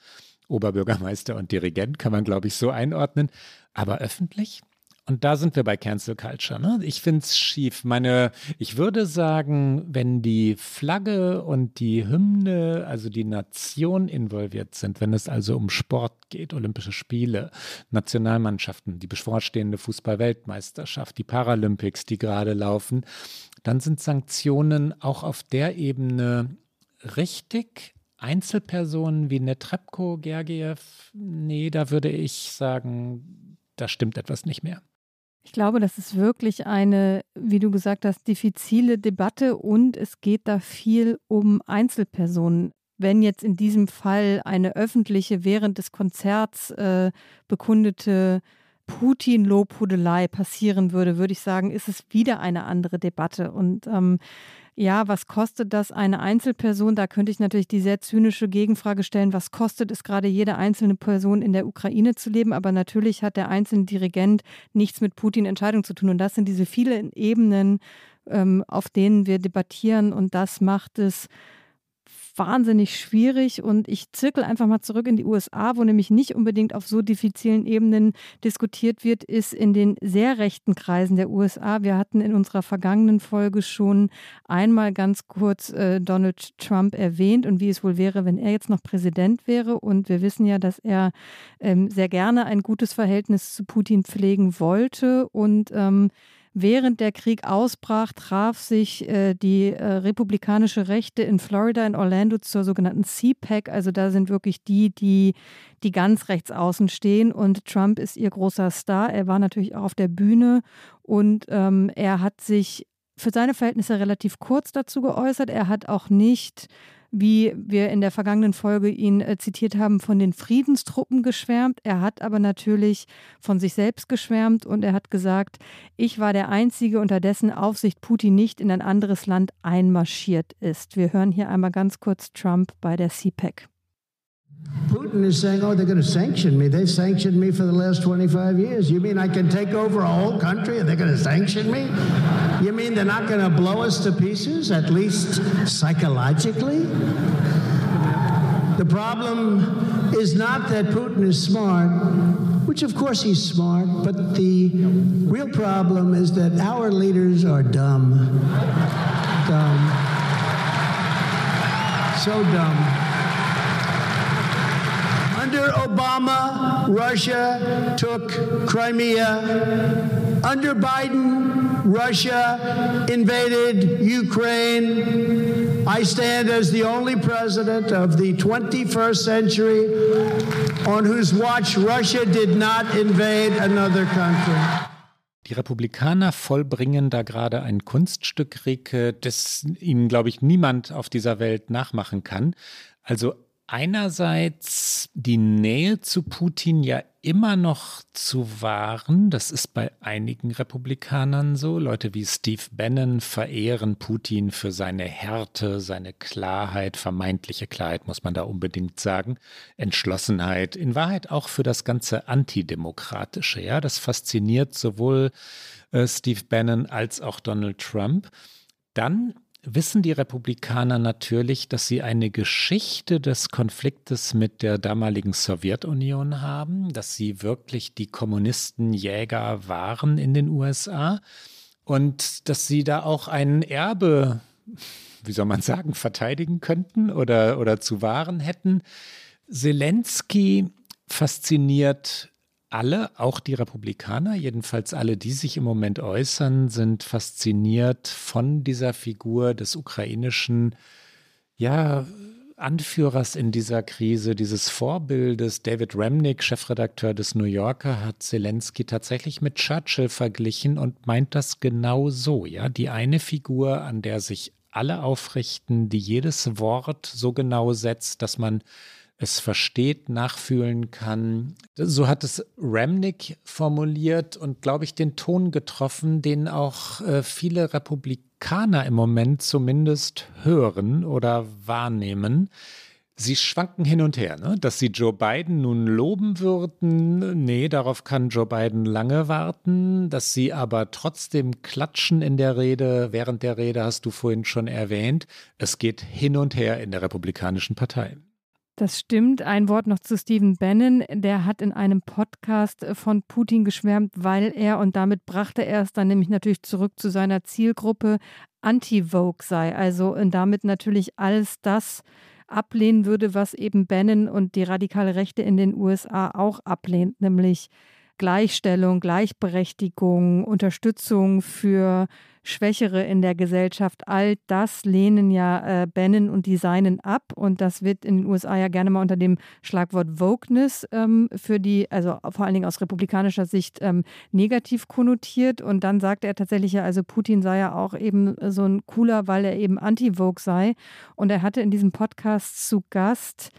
Oberbürgermeister und Dirigent kann man, glaube ich, so einordnen. Aber öffentlich? Und da sind wir bei Cancel Culture. Ne? Ich finde es schief. Meine, ich würde sagen, wenn die Flagge und die Hymne, also die Nation involviert sind, wenn es also um Sport geht, Olympische Spiele, Nationalmannschaften, die bevorstehende Fußball-Weltmeisterschaft, die Paralympics, die gerade laufen, dann sind Sanktionen auch auf der Ebene richtig. Einzelpersonen wie Netrebko, Gergiev, nee, da würde ich sagen, da stimmt etwas nicht mehr. Ich glaube, das ist wirklich eine, wie du gesagt hast, diffizile Debatte und es geht da viel um Einzelpersonen. Wenn jetzt in diesem Fall eine öffentliche, während des Konzerts äh, bekundete Putin-Lobhudelei passieren würde, würde ich sagen, ist es wieder eine andere Debatte. Und ähm, ja, was kostet das eine Einzelperson? Da könnte ich natürlich die sehr zynische Gegenfrage stellen, was kostet es gerade jede einzelne Person in der Ukraine zu leben? Aber natürlich hat der einzelne Dirigent nichts mit Putin-Entscheidung zu tun. Und das sind diese vielen Ebenen, ähm, auf denen wir debattieren. Und das macht es wahnsinnig schwierig und ich zirkel einfach mal zurück in die USA, wo nämlich nicht unbedingt auf so diffizilen Ebenen diskutiert wird, ist in den sehr rechten Kreisen der USA. Wir hatten in unserer vergangenen Folge schon einmal ganz kurz äh, Donald Trump erwähnt und wie es wohl wäre, wenn er jetzt noch Präsident wäre. Und wir wissen ja, dass er ähm, sehr gerne ein gutes Verhältnis zu Putin pflegen wollte und ähm, Während der Krieg ausbrach, traf sich äh, die äh, republikanische Rechte in Florida, in Orlando zur sogenannten CPAC. Also da sind wirklich die, die, die ganz rechts außen stehen. Und Trump ist ihr großer Star. Er war natürlich auch auf der Bühne und ähm, er hat sich für seine Verhältnisse relativ kurz dazu geäußert. Er hat auch nicht wie wir in der vergangenen Folge ihn äh, zitiert haben, von den Friedenstruppen geschwärmt. Er hat aber natürlich von sich selbst geschwärmt und er hat gesagt, ich war der Einzige, unter dessen Aufsicht Putin nicht in ein anderes Land einmarschiert ist. Wir hören hier einmal ganz kurz Trump bei der CPAC. Putin is saying, oh, they're going to sanction me. They've sanctioned me for the last 25 years. You mean I can take over a whole country and they're going to sanction me? You mean they're not going to blow us to pieces, at least psychologically? The problem is not that Putin is smart, which of course he's smart, but the real problem is that our leaders are dumb. Dumb. So dumb. Under Obama, Russia took Crimea. Under Biden, Russia invaded Ukraine. I stand as the only president of the 21st century on whose watch Russia did not invade another country. Die Republikaner vollbringen da gerade ein Kunststück, Rike, das ihnen, glaube ich, niemand auf dieser Welt nachmachen kann. Also einerseits die Nähe zu Putin ja immer noch zu wahren. Das ist bei einigen Republikanern so. Leute wie Steve Bannon verehren Putin für seine Härte, seine Klarheit, vermeintliche Klarheit, muss man da unbedingt sagen, Entschlossenheit, in Wahrheit auch für das ganze Antidemokratische. Ja, das fasziniert sowohl äh, Steve Bannon als auch Donald Trump. Dann wissen die Republikaner natürlich, dass sie eine Geschichte des Konfliktes mit der damaligen Sowjetunion haben, dass sie wirklich die Kommunisten Jäger waren in den USA und dass sie da auch ein Erbe, wie soll man sagen, verteidigen könnten oder, oder zu wahren hätten. Zelensky fasziniert alle, auch die Republikaner, jedenfalls alle, die sich im Moment äußern, sind fasziniert von dieser Figur des ukrainischen, ja, Anführers in dieser Krise, dieses Vorbildes. David Remnick, Chefredakteur des New Yorker, hat Zelensky tatsächlich mit Churchill verglichen und meint das genau so. Ja, die eine Figur, an der sich alle aufrichten, die jedes Wort so genau setzt, dass man es versteht, nachfühlen kann. So hat es Remnick formuliert und, glaube ich, den Ton getroffen, den auch äh, viele Republikaner im Moment zumindest hören oder wahrnehmen. Sie schwanken hin und her, ne? dass sie Joe Biden nun loben würden. Nee, darauf kann Joe Biden lange warten. Dass sie aber trotzdem klatschen in der Rede, während der Rede hast du vorhin schon erwähnt. Es geht hin und her in der Republikanischen Partei. Das stimmt. Ein Wort noch zu Stephen Bannon. Der hat in einem Podcast von Putin geschwärmt, weil er, und damit brachte er es dann nämlich natürlich zurück zu seiner Zielgruppe, anti-Vogue sei. Also und damit natürlich alles das ablehnen würde, was eben Bannon und die radikale Rechte in den USA auch ablehnt, nämlich Gleichstellung, Gleichberechtigung, Unterstützung für Schwächere in der Gesellschaft, all das lehnen ja äh, Bannon und Designen ab. Und das wird in den USA ja gerne mal unter dem Schlagwort Wokeness ähm, für die, also vor allen Dingen aus republikanischer Sicht, ähm, negativ konnotiert. Und dann sagte er tatsächlich ja, also Putin sei ja auch eben so ein cooler, weil er eben anti-Vogue sei. Und er hatte in diesem Podcast zu Gast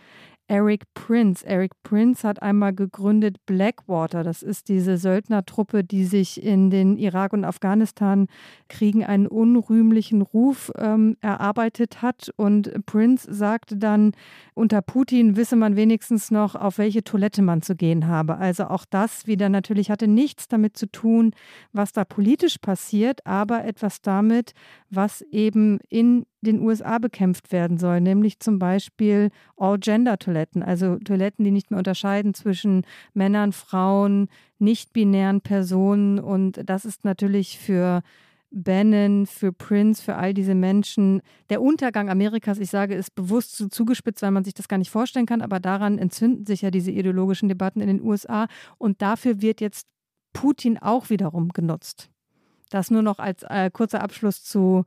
Eric Prince. Eric Prince hat einmal gegründet Blackwater. Das ist diese Söldnertruppe, die sich in den Irak- und Afghanistan-Kriegen einen unrühmlichen Ruf ähm, erarbeitet hat. Und Prince sagte dann, unter Putin wisse man wenigstens noch, auf welche Toilette man zu gehen habe. Also auch das wieder natürlich hatte nichts damit zu tun, was da politisch passiert, aber etwas damit, was eben in den USA bekämpft werden soll, nämlich zum Beispiel All-Gender-Toiletten, also Toiletten, die nicht mehr unterscheiden zwischen Männern, Frauen, nicht-binären Personen. Und das ist natürlich für Bannon, für Prince, für all diese Menschen. Der Untergang Amerikas, ich sage, ist bewusst so zugespitzt, weil man sich das gar nicht vorstellen kann, aber daran entzünden sich ja diese ideologischen Debatten in den USA und dafür wird jetzt Putin auch wiederum genutzt. Das nur noch als äh, kurzer Abschluss zu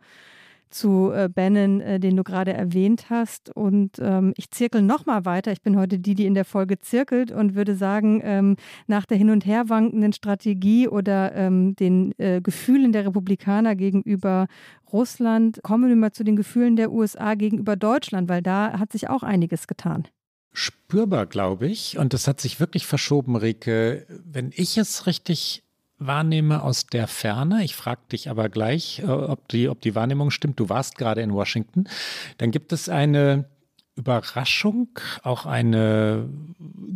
zu äh, Bannon, äh, den du gerade erwähnt hast. Und ähm, ich zirkel nochmal weiter. Ich bin heute die, die in der Folge zirkelt und würde sagen, ähm, nach der hin und her wankenden Strategie oder ähm, den äh, Gefühlen der Republikaner gegenüber Russland, kommen wir mal zu den Gefühlen der USA gegenüber Deutschland, weil da hat sich auch einiges getan spürbar, glaube ich. Und das hat sich wirklich verschoben, Rike. Wenn ich es richtig wahrnehme aus der Ferne, ich frage dich aber gleich, äh, ob die, ob die Wahrnehmung stimmt, du warst gerade in Washington, dann gibt es eine Überraschung, auch eine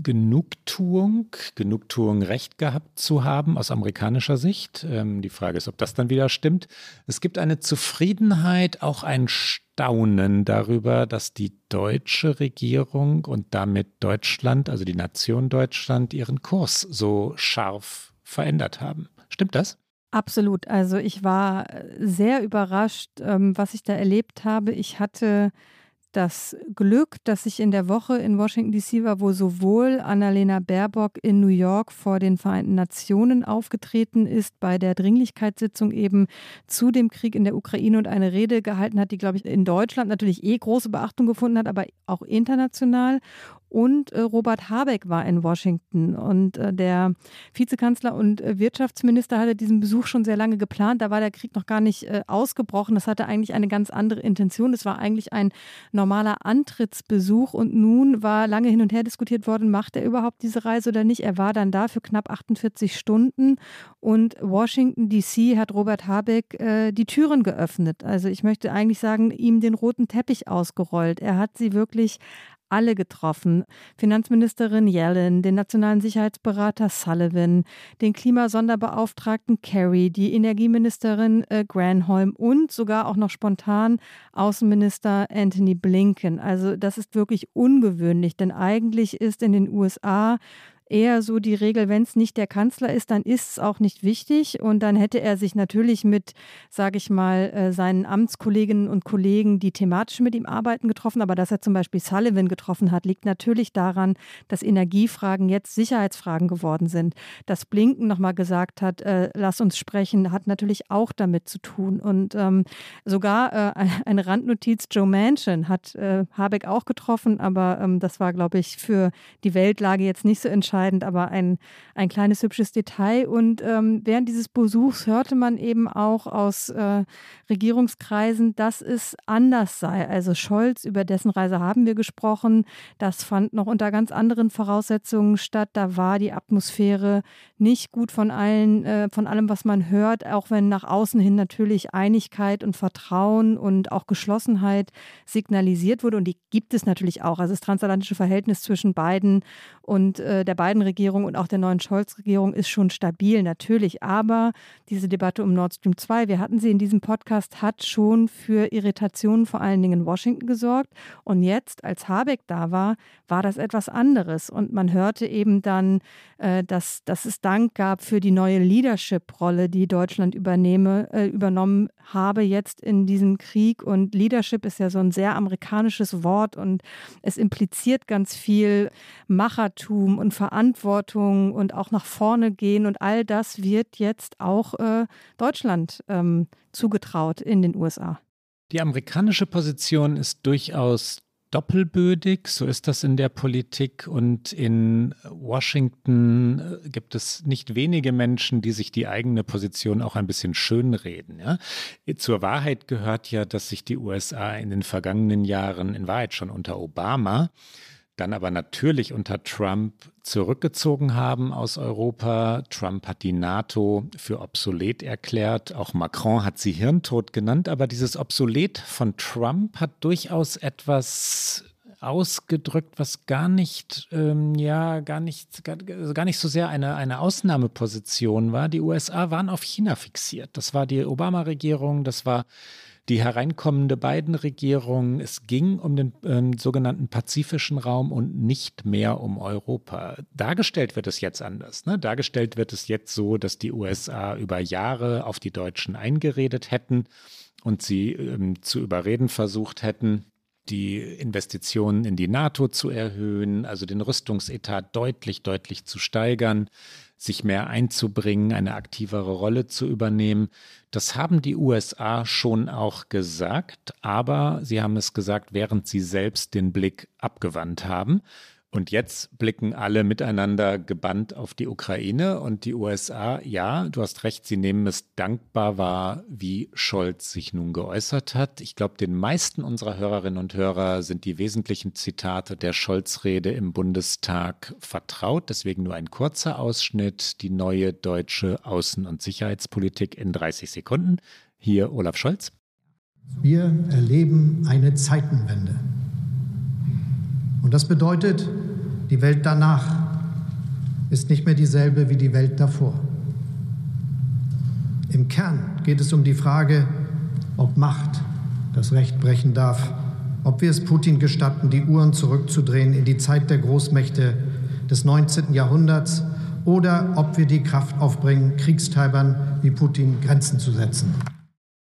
Genugtuung, Genugtuung Recht gehabt zu haben aus amerikanischer Sicht. Ähm, die Frage ist, ob das dann wieder stimmt. Es gibt eine Zufriedenheit, auch ein Staunen darüber, dass die deutsche Regierung und damit Deutschland, also die Nation Deutschland, ihren Kurs so scharf verändert haben. Stimmt das? Absolut. Also ich war sehr überrascht, ähm, was ich da erlebt habe. Ich hatte das Glück, dass ich in der Woche in Washington DC war, wo sowohl Annalena Baerbock in New York vor den Vereinten Nationen aufgetreten ist, bei der Dringlichkeitssitzung eben zu dem Krieg in der Ukraine und eine Rede gehalten hat, die, glaube ich, in Deutschland natürlich eh große Beachtung gefunden hat, aber auch international. Und äh, Robert Habeck war in Washington. Und äh, der Vizekanzler und äh, Wirtschaftsminister hatte diesen Besuch schon sehr lange geplant. Da war der Krieg noch gar nicht äh, ausgebrochen. Das hatte eigentlich eine ganz andere Intention. Es war eigentlich ein normaler Antrittsbesuch. Und nun war lange hin und her diskutiert worden, macht er überhaupt diese Reise oder nicht. Er war dann da für knapp 48 Stunden. Und Washington, D.C. hat Robert Habeck äh, die Türen geöffnet. Also ich möchte eigentlich sagen, ihm den roten Teppich ausgerollt. Er hat sie wirklich alle getroffen. Finanzministerin Yellen, den nationalen Sicherheitsberater Sullivan, den Klimasonderbeauftragten Kerry, die Energieministerin äh, Granholm und sogar auch noch spontan Außenminister Anthony Blinken. Also das ist wirklich ungewöhnlich, denn eigentlich ist in den USA eher so die Regel, wenn es nicht der Kanzler ist, dann ist es auch nicht wichtig. Und dann hätte er sich natürlich mit, sage ich mal, äh, seinen Amtskolleginnen und Kollegen, die thematisch mit ihm arbeiten, getroffen. Aber dass er zum Beispiel Sullivan getroffen hat, liegt natürlich daran, dass Energiefragen jetzt Sicherheitsfragen geworden sind. Dass Blinken nochmal gesagt hat, äh, lass uns sprechen, hat natürlich auch damit zu tun. Und ähm, sogar äh, eine Randnotiz, Joe Manchin hat äh, Habeck auch getroffen, aber ähm, das war, glaube ich, für die Weltlage jetzt nicht so entscheidend entscheidend, aber ein, ein kleines hübsches Detail. Und ähm, während dieses Besuchs hörte man eben auch aus äh, Regierungskreisen, dass es anders sei. Also Scholz, über dessen Reise haben wir gesprochen, das fand noch unter ganz anderen Voraussetzungen statt. Da war die Atmosphäre nicht gut von allen, äh, von allem, was man hört, auch wenn nach außen hin natürlich Einigkeit und Vertrauen und auch Geschlossenheit signalisiert wurde. Und die gibt es natürlich auch. Also das transatlantische Verhältnis zwischen beiden und äh, der beiden Biden-Regierung und auch der neuen Scholz-Regierung ist schon stabil, natürlich. Aber diese Debatte um Nord Stream 2, wir hatten sie in diesem Podcast, hat schon für Irritationen vor allen Dingen in Washington gesorgt. Und jetzt, als Habeck da war, war das etwas anderes. Und man hörte eben dann, äh, dass, dass es Dank gab für die neue Leadership-Rolle, die Deutschland übernehme, äh, übernommen habe jetzt in diesem Krieg. Und Leadership ist ja so ein sehr amerikanisches Wort und es impliziert ganz viel Machertum und Verantwortung und auch nach vorne gehen. Und all das wird jetzt auch äh, Deutschland ähm, zugetraut in den USA. Die amerikanische Position ist durchaus doppelbödig, so ist das in der Politik und in Washington äh, gibt es nicht wenige Menschen, die sich die eigene Position auch ein bisschen schönreden. Ja? Zur Wahrheit gehört ja, dass sich die USA in den vergangenen Jahren, in Wahrheit schon unter Obama, dann aber natürlich unter Trump zurückgezogen haben aus Europa. Trump hat die NATO für obsolet erklärt. Auch Macron hat sie Hirntod genannt. Aber dieses Obsolet von Trump hat durchaus etwas ausgedrückt, was gar nicht, ähm, ja, gar nicht, gar, also gar nicht so sehr eine, eine Ausnahmeposition war. Die USA waren auf China fixiert. Das war die Obama-Regierung, das war die hereinkommende Biden-Regierung, es ging um den ähm, sogenannten pazifischen Raum und nicht mehr um Europa. Dargestellt wird es jetzt anders. Ne? Dargestellt wird es jetzt so, dass die USA über Jahre auf die Deutschen eingeredet hätten und sie ähm, zu überreden versucht hätten, die Investitionen in die NATO zu erhöhen, also den Rüstungsetat deutlich, deutlich zu steigern, sich mehr einzubringen, eine aktivere Rolle zu übernehmen. Das haben die USA schon auch gesagt, aber sie haben es gesagt, während sie selbst den Blick abgewandt haben. Und jetzt blicken alle miteinander gebannt auf die Ukraine und die USA. Ja, du hast recht, sie nehmen es dankbar wahr, wie Scholz sich nun geäußert hat. Ich glaube, den meisten unserer Hörerinnen und Hörer sind die wesentlichen Zitate der Scholz-Rede im Bundestag vertraut. Deswegen nur ein kurzer Ausschnitt. Die neue deutsche Außen- und Sicherheitspolitik in 30 Sekunden. Hier Olaf Scholz. Wir erleben eine Zeitenwende. Und das bedeutet, die Welt danach ist nicht mehr dieselbe wie die Welt davor. Im Kern geht es um die Frage, ob Macht das Recht brechen darf, ob wir es Putin gestatten, die Uhren zurückzudrehen in die Zeit der Großmächte des 19. Jahrhunderts oder ob wir die Kraft aufbringen, Kriegstreibern wie Putin Grenzen zu setzen.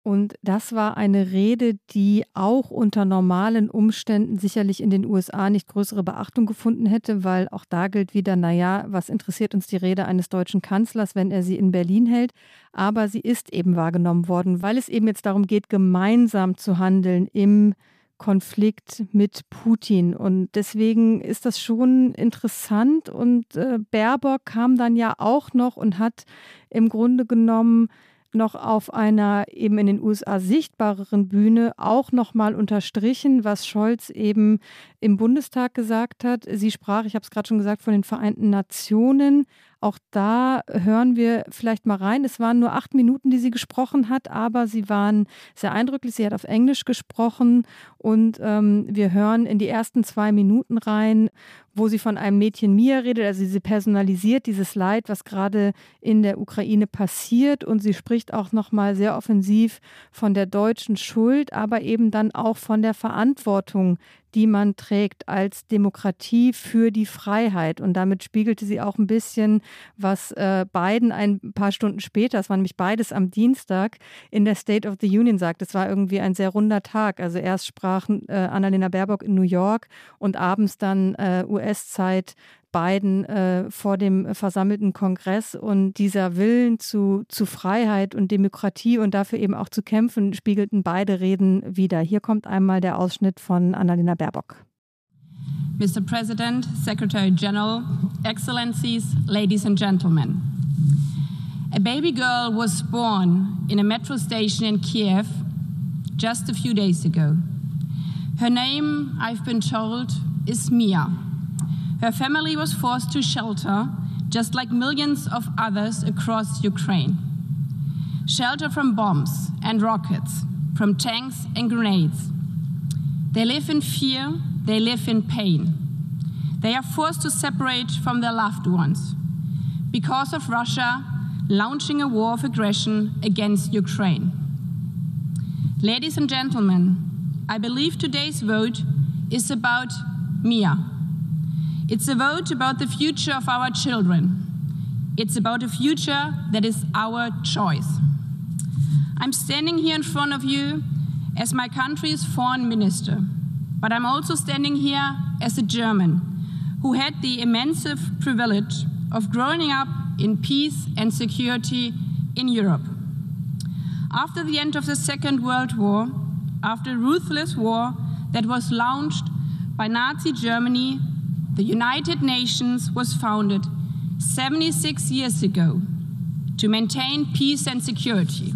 Und das war eine Rede, die auch unter normalen Umständen sicherlich in den USA nicht größere Beachtung gefunden hätte, weil auch da gilt wieder, naja, was interessiert uns die Rede eines deutschen Kanzlers, wenn er sie in Berlin hält? Aber sie ist eben wahrgenommen worden, weil es eben jetzt darum geht, gemeinsam zu handeln im Konflikt mit Putin. Und deswegen ist das schon interessant. Und äh, Baerbock kam dann ja auch noch und hat im Grunde genommen noch auf einer eben in den USA sichtbareren Bühne auch noch mal unterstrichen, was Scholz eben im Bundestag gesagt hat. Sie sprach, ich habe es gerade schon gesagt, von den Vereinten Nationen. Auch da hören wir vielleicht mal rein. Es waren nur acht Minuten, die sie gesprochen hat, aber sie waren sehr eindrücklich. Sie hat auf Englisch gesprochen und ähm, wir hören in die ersten zwei Minuten rein, wo sie von einem Mädchen Mia redet. Also sie personalisiert dieses Leid, was gerade in der Ukraine passiert und sie spricht auch noch mal sehr offensiv von der deutschen Schuld, aber eben dann auch von der Verantwortung, die man trägt als Demokratie für die Freiheit. Und damit spiegelte sie auch ein bisschen, was äh, Biden ein paar Stunden später, es war nämlich beides am Dienstag, in der State of the Union sagt. Es war irgendwie ein sehr runder Tag. Also erst sprach äh, Annalena Baerbock in New York und abends dann äh, US-Zeit Biden äh, vor dem versammelten Kongress und dieser Willen zu, zu Freiheit und Demokratie und dafür eben auch zu kämpfen, spiegelten beide Reden wieder. Hier kommt einmal der Ausschnitt von Annalena Baerbock. Mr. President, Secretary General, Excellencies, ladies and gentlemen. A baby girl was born in a metro station in Kiev just a few days ago. Her name, I've been told, is Mia. Her family was forced to shelter, just like millions of others across Ukraine. Shelter from bombs and rockets, from tanks and grenades. They live in fear, they live in pain. they are forced to separate from their loved ones because of Russia launching a war of aggression against Ukraine. Ladies and gentlemen, I believe today's vote is about Mia. It's a vote about the future of our children. It's about a future that is our choice. I'm standing here in front of you as my country's foreign minister, but I'm also standing here as a German who had the immense privilege of growing up in peace and security in Europe. After the end of the Second World War, after a ruthless war that was launched by Nazi Germany, the United Nations was founded 76 years ago to maintain peace and security.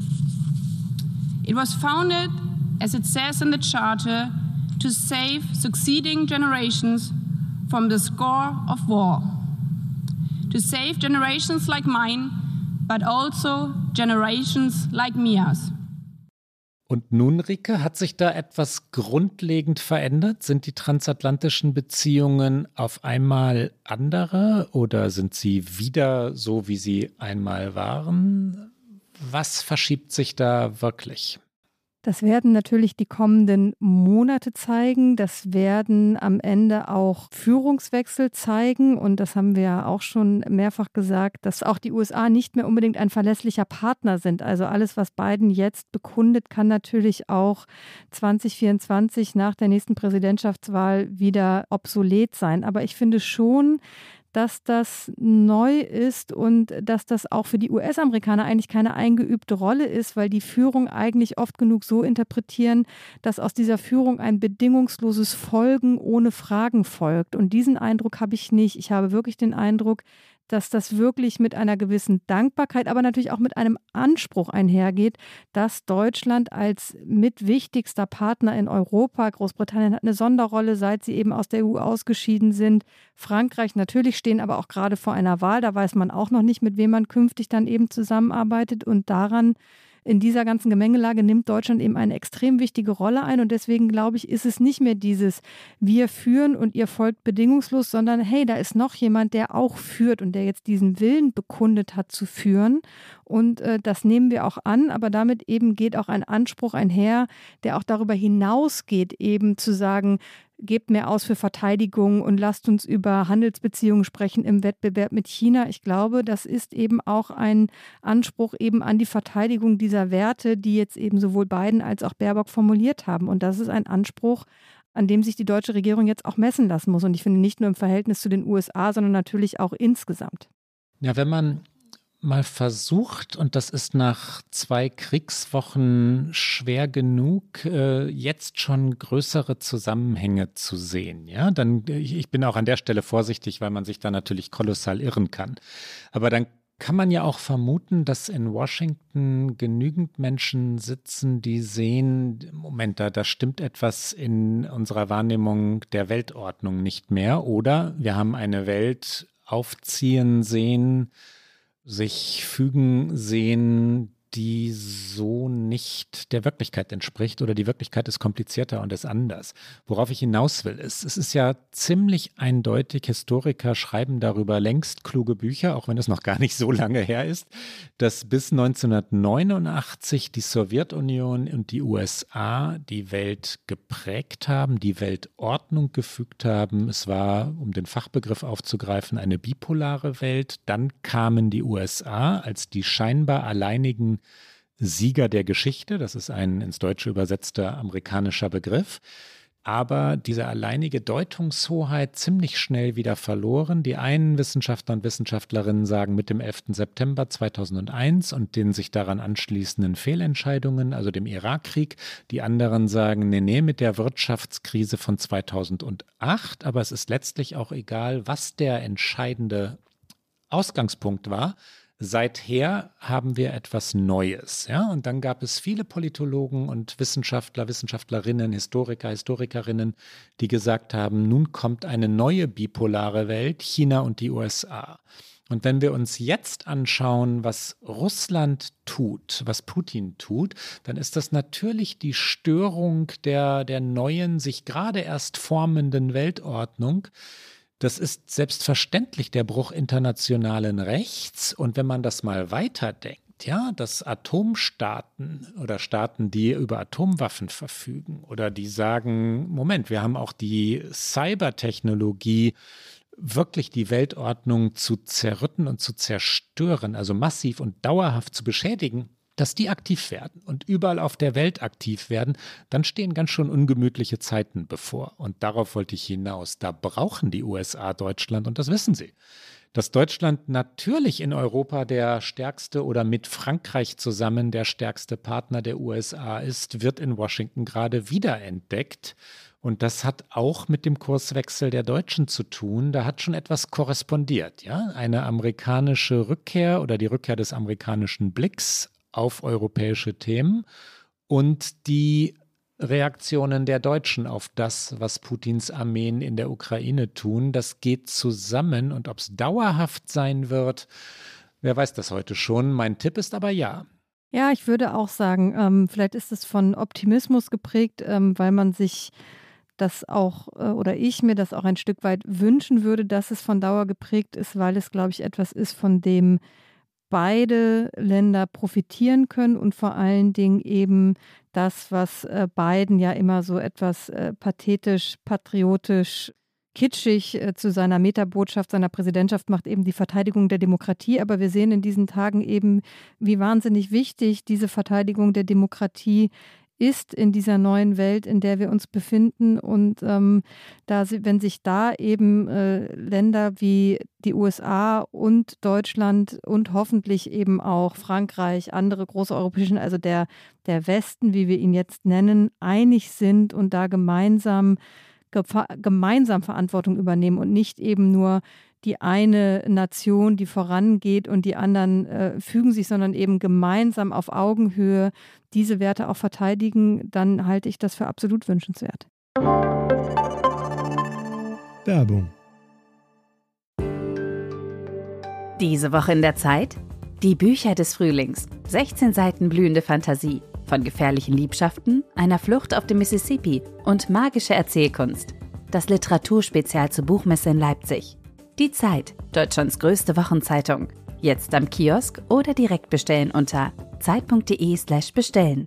It was founded, as it says in the Charter, to save succeeding generations from the score of war to save generations like mine, but also generations like Mia's. Und nun, Rike, hat sich da etwas grundlegend verändert? Sind die transatlantischen Beziehungen auf einmal andere oder sind sie wieder so, wie sie einmal waren? Was verschiebt sich da wirklich? Das werden natürlich die kommenden Monate zeigen. Das werden am Ende auch Führungswechsel zeigen. Und das haben wir ja auch schon mehrfach gesagt, dass auch die USA nicht mehr unbedingt ein verlässlicher Partner sind. Also alles, was Biden jetzt bekundet, kann natürlich auch 2024 nach der nächsten Präsidentschaftswahl wieder obsolet sein. Aber ich finde schon, dass das neu ist und dass das auch für die US-Amerikaner eigentlich keine eingeübte Rolle ist, weil die Führung eigentlich oft genug so interpretieren, dass aus dieser Führung ein bedingungsloses Folgen ohne Fragen folgt. Und diesen Eindruck habe ich nicht. Ich habe wirklich den Eindruck, dass das wirklich mit einer gewissen Dankbarkeit, aber natürlich auch mit einem Anspruch einhergeht, dass Deutschland als mitwichtigster Partner in Europa, Großbritannien hat eine Sonderrolle, seit sie eben aus der EU ausgeschieden sind. Frankreich natürlich stehen aber auch gerade vor einer Wahl, da weiß man auch noch nicht, mit wem man künftig dann eben zusammenarbeitet und daran in dieser ganzen Gemengelage nimmt Deutschland eben eine extrem wichtige Rolle ein. Und deswegen glaube ich, ist es nicht mehr dieses Wir führen und ihr folgt bedingungslos, sondern hey, da ist noch jemand, der auch führt und der jetzt diesen Willen bekundet hat zu führen. Und äh, das nehmen wir auch an, aber damit eben geht auch ein Anspruch einher, der auch darüber hinausgeht, eben zu sagen, gebt mehr aus für Verteidigung und lasst uns über Handelsbeziehungen sprechen im Wettbewerb mit China. Ich glaube, das ist eben auch ein Anspruch eben an die Verteidigung dieser Werte, die jetzt eben sowohl Biden als auch Baerbock formuliert haben. Und das ist ein Anspruch, an dem sich die deutsche Regierung jetzt auch messen lassen muss. Und ich finde nicht nur im Verhältnis zu den USA, sondern natürlich auch insgesamt. Ja, wenn man mal versucht, und das ist nach zwei Kriegswochen schwer genug, äh, jetzt schon größere Zusammenhänge zu sehen. Ja, dann, ich bin auch an der Stelle vorsichtig, weil man sich da natürlich kolossal irren kann. Aber dann kann man ja auch vermuten, dass in Washington genügend Menschen sitzen, die sehen, Moment, da, da stimmt etwas in unserer Wahrnehmung der Weltordnung nicht mehr. Oder wir haben eine Welt aufziehen sehen, sich fügen sehen, die so nicht der Wirklichkeit entspricht oder die Wirklichkeit ist komplizierter und ist anders. Worauf ich hinaus will, ist, es ist ja ziemlich eindeutig, Historiker schreiben darüber längst kluge Bücher, auch wenn es noch gar nicht so lange her ist, dass bis 1989 die Sowjetunion und die USA die Welt geprägt haben, die Weltordnung gefügt haben. Es war, um den Fachbegriff aufzugreifen, eine bipolare Welt. Dann kamen die USA als die scheinbar alleinigen Sieger der Geschichte. Das ist ein ins Deutsche übersetzter amerikanischer Begriff. Aber diese alleinige Deutungshoheit ziemlich schnell wieder verloren. Die einen Wissenschaftler und Wissenschaftlerinnen sagen mit dem 11. September 2001 und den sich daran anschließenden Fehlentscheidungen, also dem Irakkrieg. Die anderen sagen, nee, nee, mit der Wirtschaftskrise von 2008. Aber es ist letztlich auch egal, was der entscheidende Ausgangspunkt war. Seither haben wir etwas Neues. Ja? Und dann gab es viele Politologen und Wissenschaftler, Wissenschaftlerinnen, Historiker, Historikerinnen, die gesagt haben, nun kommt eine neue bipolare Welt, China und die USA. Und wenn wir uns jetzt anschauen, was Russland tut, was Putin tut, dann ist das natürlich die Störung der, der neuen, sich gerade erst formenden Weltordnung Das ist selbstverständlich der Bruch internationalen Rechts. Und wenn man das mal weiterdenkt, ja, dass Atomstaaten oder Staaten, die über Atomwaffen verfügen oder die sagen, Moment, wir haben auch die Cybertechnologie, wirklich die Weltordnung zu zerrütten und zu zerstören, also massiv und dauerhaft zu beschädigen, dass die aktiv werden und überall auf der Welt aktiv werden, dann stehen ganz schön ungemütliche Zeiten bevor. Und darauf wollte ich hinaus. Da brauchen die USA Deutschland und das wissen sie. Dass Deutschland natürlich in Europa der stärkste oder mit Frankreich zusammen der stärkste Partner der USA ist, wird in Washington gerade wiederentdeckt. Und das hat auch mit dem Kurswechsel der Deutschen zu tun. Da hat schon etwas korrespondiert, ja. Eine amerikanische Rückkehr oder die Rückkehr des amerikanischen Blicks auf europäische Themen und die Reaktionen der Deutschen auf das, was Putins Armeen in der Ukraine tun. Das geht zusammen und ob es dauerhaft sein wird, wer weiß das heute schon. Mein Tipp ist aber ja. Ja, ich würde auch sagen, ähm, vielleicht ist es von Optimismus geprägt, ähm, weil man sich das auch äh, oder ich mir das auch ein Stück weit wünschen würde, dass es von Dauer geprägt ist, weil es, glaube ich, etwas ist, von dem beide Länder profitieren können und vor allen Dingen eben das, was äh, Biden ja immer so etwas äh, pathetisch, patriotisch, kitschig äh, zu seiner Metabotschaft seiner Präsidentschaft macht, eben die Verteidigung der Demokratie. Aber wir sehen in diesen Tagen eben, wie wahnsinnig wichtig diese Verteidigung der Demokratie ist in dieser neuen Welt, in der wir uns befinden. Und ähm, da, wenn sich da eben äh, Länder wie die USA und Deutschland und hoffentlich eben auch Frankreich, andere große europäische, also der, der Westen, wie wir ihn jetzt nennen, einig sind und da gemeinsam gemeinsam Verantwortung übernehmen und nicht eben nur die eine Nation, die vorangeht und die anderen äh, fügen sich, sondern eben gemeinsam auf Augenhöhe diese Werte auch verteidigen, dann halte ich das für absolut wünschenswert. Werbung. Diese Woche in der Zeit? Die Bücher des Frühlings. 16 Seiten blühende Fantasie. Von gefährlichen Liebschaften, einer Flucht auf dem Mississippi und magische Erzählkunst. Das Literaturspezial zur Buchmesse in Leipzig. Die Zeit, Deutschlands größte Wochenzeitung. Jetzt am Kiosk oder direkt bestellen unter zeit.de/slash bestellen.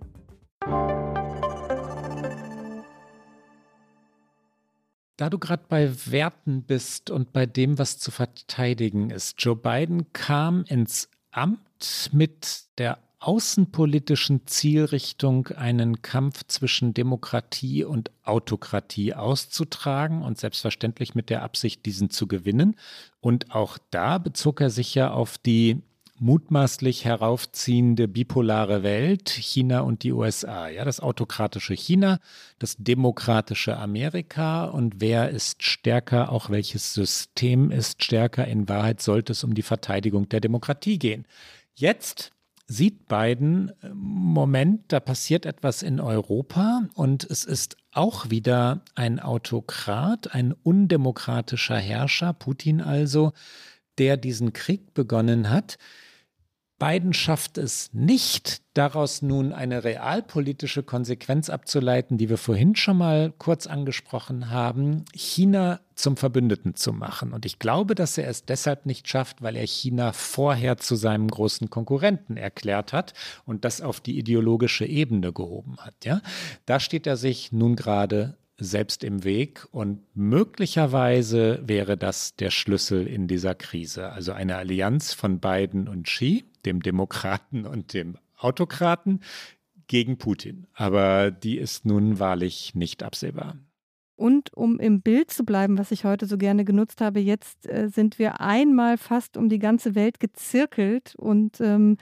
Da du gerade bei Werten bist und bei dem, was zu verteidigen ist, Joe Biden kam ins Amt mit der außenpolitischen Zielrichtung, einen Kampf zwischen Demokratie und Autokratie auszutragen und selbstverständlich mit der Absicht, diesen zu gewinnen. Und auch da bezog er sich ja auf die mutmaßlich heraufziehende bipolare Welt, China und die USA. Ja, das autokratische China, das demokratische Amerika und wer ist stärker, auch welches System ist stärker. In Wahrheit sollte es um die Verteidigung der Demokratie gehen. Jetzt sieht Biden, äh, Moment, da passiert etwas in Europa und es ist auch wieder ein Autokrat, ein undemokratischer Herrscher, Putin also, der diesen Krieg begonnen hat. Biden schafft es nicht, daraus nun eine realpolitische Konsequenz abzuleiten, die wir vorhin schon mal kurz angesprochen haben, China zum Verbündeten zu machen. Und ich glaube, dass er es deshalb nicht schafft, weil er China vorher zu seinem großen Konkurrenten erklärt hat und das auf die ideologische Ebene gehoben hat. Ja? Da steht er sich nun gerade selbst im Weg und möglicherweise wäre das der Schlüssel in dieser Krise. Also eine Allianz von Biden und Xi, dem Demokraten und dem Autokraten, gegen Putin. Aber die ist nun wahrlich nicht absehbar. Und um im Bild zu bleiben, was ich heute so gerne genutzt habe, jetzt äh, sind wir einmal fast um die ganze Welt gezirkelt und ähm,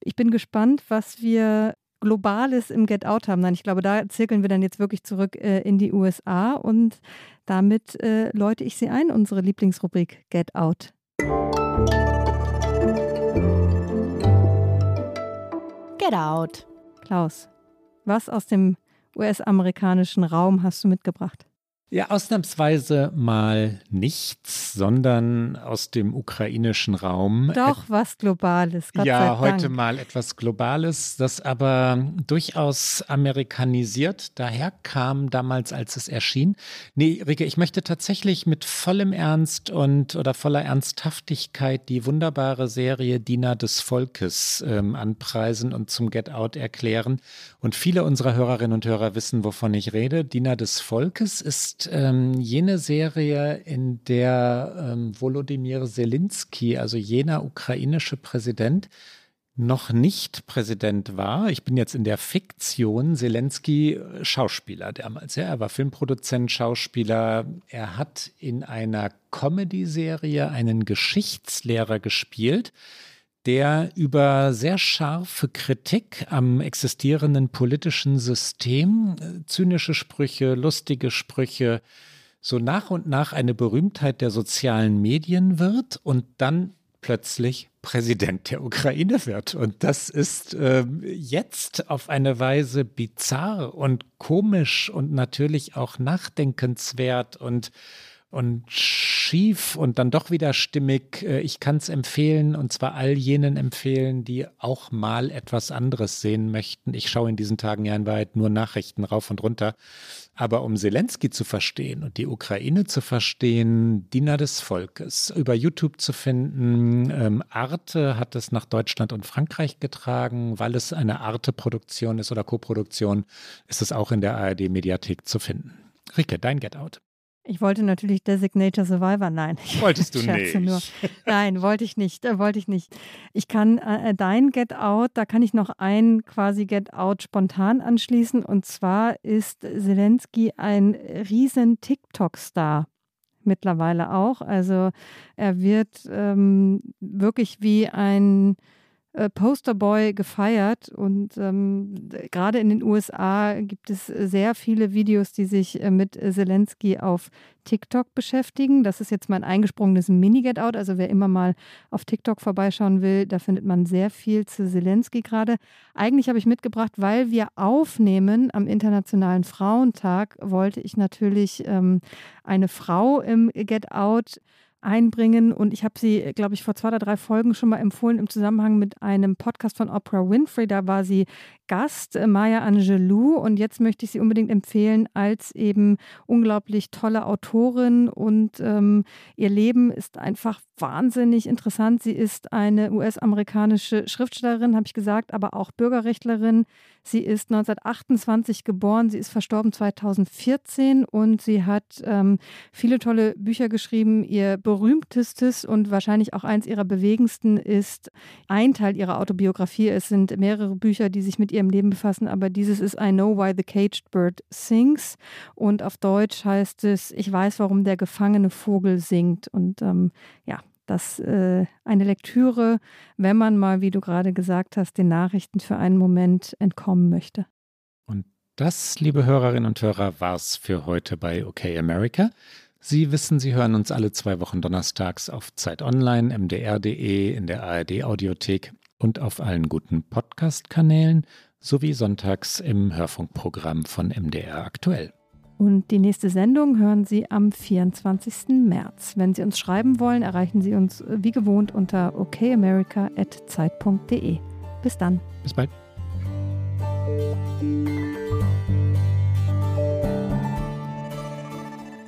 ich bin gespannt, was wir Globales im Get Out haben. Nein, ich glaube, da zirkeln wir dann jetzt wirklich zurück äh, in die USA und damit äh, läute ich Sie ein, unsere Lieblingsrubrik Get Out. Get Out. Klaus, was aus dem US-amerikanischen Raum hast du mitgebracht? Ja, ausnahmsweise mal nichts, sondern aus dem ukrainischen Raum. Doch was Globales. Gott ja, heute mal etwas Globales, das aber durchaus amerikanisiert daher kam damals, als es erschien. Nee, Rike, ich möchte tatsächlich mit vollem Ernst und oder voller Ernsthaftigkeit die wunderbare Serie Diener des Volkes ähm, anpreisen und zum Get Out erklären. Und viele unserer Hörerinnen und Hörer wissen, wovon ich rede. Diener des Volkes ist ähm, jene Serie, in der ähm, Volodymyr Zelensky, also jener ukrainische Präsident, noch nicht Präsident war. Ich bin jetzt in der Fiktion Zelensky äh, Schauspieler damals. Ja, er war Filmproduzent, Schauspieler. Er hat in einer Comedy-Serie einen Geschichtslehrer gespielt, der über sehr scharfe Kritik am existierenden politischen System, äh, zynische Sprüche, lustige Sprüche, so nach und nach eine Berühmtheit der sozialen Medien wird und dann plötzlich Präsident der Ukraine wird. Und das ist äh, jetzt auf eine Weise bizarr und komisch und natürlich auch nachdenkenswert und und schief und dann doch wieder stimmig. Äh, ich kann es empfehlen und zwar all jenen empfehlen, die auch mal etwas anderes sehen möchten. Ich schaue in diesen Tagen ja in Wahrheit nur Nachrichten rauf und runter. Aber um Zelensky zu verstehen und die Ukraine zu verstehen, Diener des Volkes, über YouTube zu finden. Ähm, Arte hat es nach Deutschland und Frankreich getragen, weil es eine Arte-Produktion ist oder Koproduktion, ist es auch in der ARD-Mediathek zu finden. Rike, dein Get Out. Ich wollte natürlich Designator Survivor. Nein. Wolltest du nicht? Nur. Nein, wollte ich nicht. Äh, wollte ich nicht. Ich kann äh, dein Get Out, da kann ich noch ein quasi Get Out spontan anschließen. Und zwar ist Zelensky ein riesen TikTok-Star mittlerweile auch. Also er wird ähm, wirklich wie ein Posterboy gefeiert und ähm, gerade in den USA gibt es sehr viele Videos, die sich äh, mit Zelensky auf TikTok beschäftigen. Das ist jetzt mein eingesprungenes Mini-Get-Out. Also wer immer mal auf TikTok vorbeischauen will, da findet man sehr viel zu Zelensky gerade. Eigentlich habe ich mitgebracht, weil wir aufnehmen am Internationalen Frauentag, wollte ich natürlich ähm, eine Frau im Get-Out einbringen. Und ich habe sie, glaube ich, vor zwei oder drei Folgen schon mal empfohlen im Zusammenhang mit einem Podcast von Oprah Winfrey. Da war sie Gast, äh, Maya Angelou. Und jetzt möchte ich sie unbedingt empfehlen als eben unglaublich tolle Autorin. Und ähm, ihr Leben ist einfach wahnsinnig interessant. Sie ist eine US-amerikanische Schriftstellerin, habe ich gesagt, aber auch Bürgerrechtlerin. Sie ist 1928 geboren, sie ist verstorben 2014 und sie hat ähm, viele tolle Bücher geschrieben. Ihr berühmtestes und wahrscheinlich auch eins ihrer bewegendsten ist ein Teil ihrer Autobiografie. Es sind mehrere Bücher, die sich mit ihrem Leben befassen, aber dieses ist I Know Why the Caged Bird Sings und auf Deutsch heißt es Ich weiß, warum der gefangene Vogel singt. Und ähm, ja, das äh, eine Lektüre, wenn man mal, wie du gerade gesagt hast, den Nachrichten für einen Moment entkommen möchte. Und das, liebe Hörerinnen und Hörer, war's für heute bei OK America. Sie wissen, Sie hören uns alle zwei Wochen donnerstags auf Zeit Online, mdr.de, in der ARD Audiothek und auf allen guten Podcast-Kanälen sowie sonntags im Hörfunkprogramm von MDR aktuell. Und die nächste Sendung hören Sie am 24. März. Wenn Sie uns schreiben wollen, erreichen Sie uns wie gewohnt unter okamerica.zeit.de. Bis dann. Bis bald.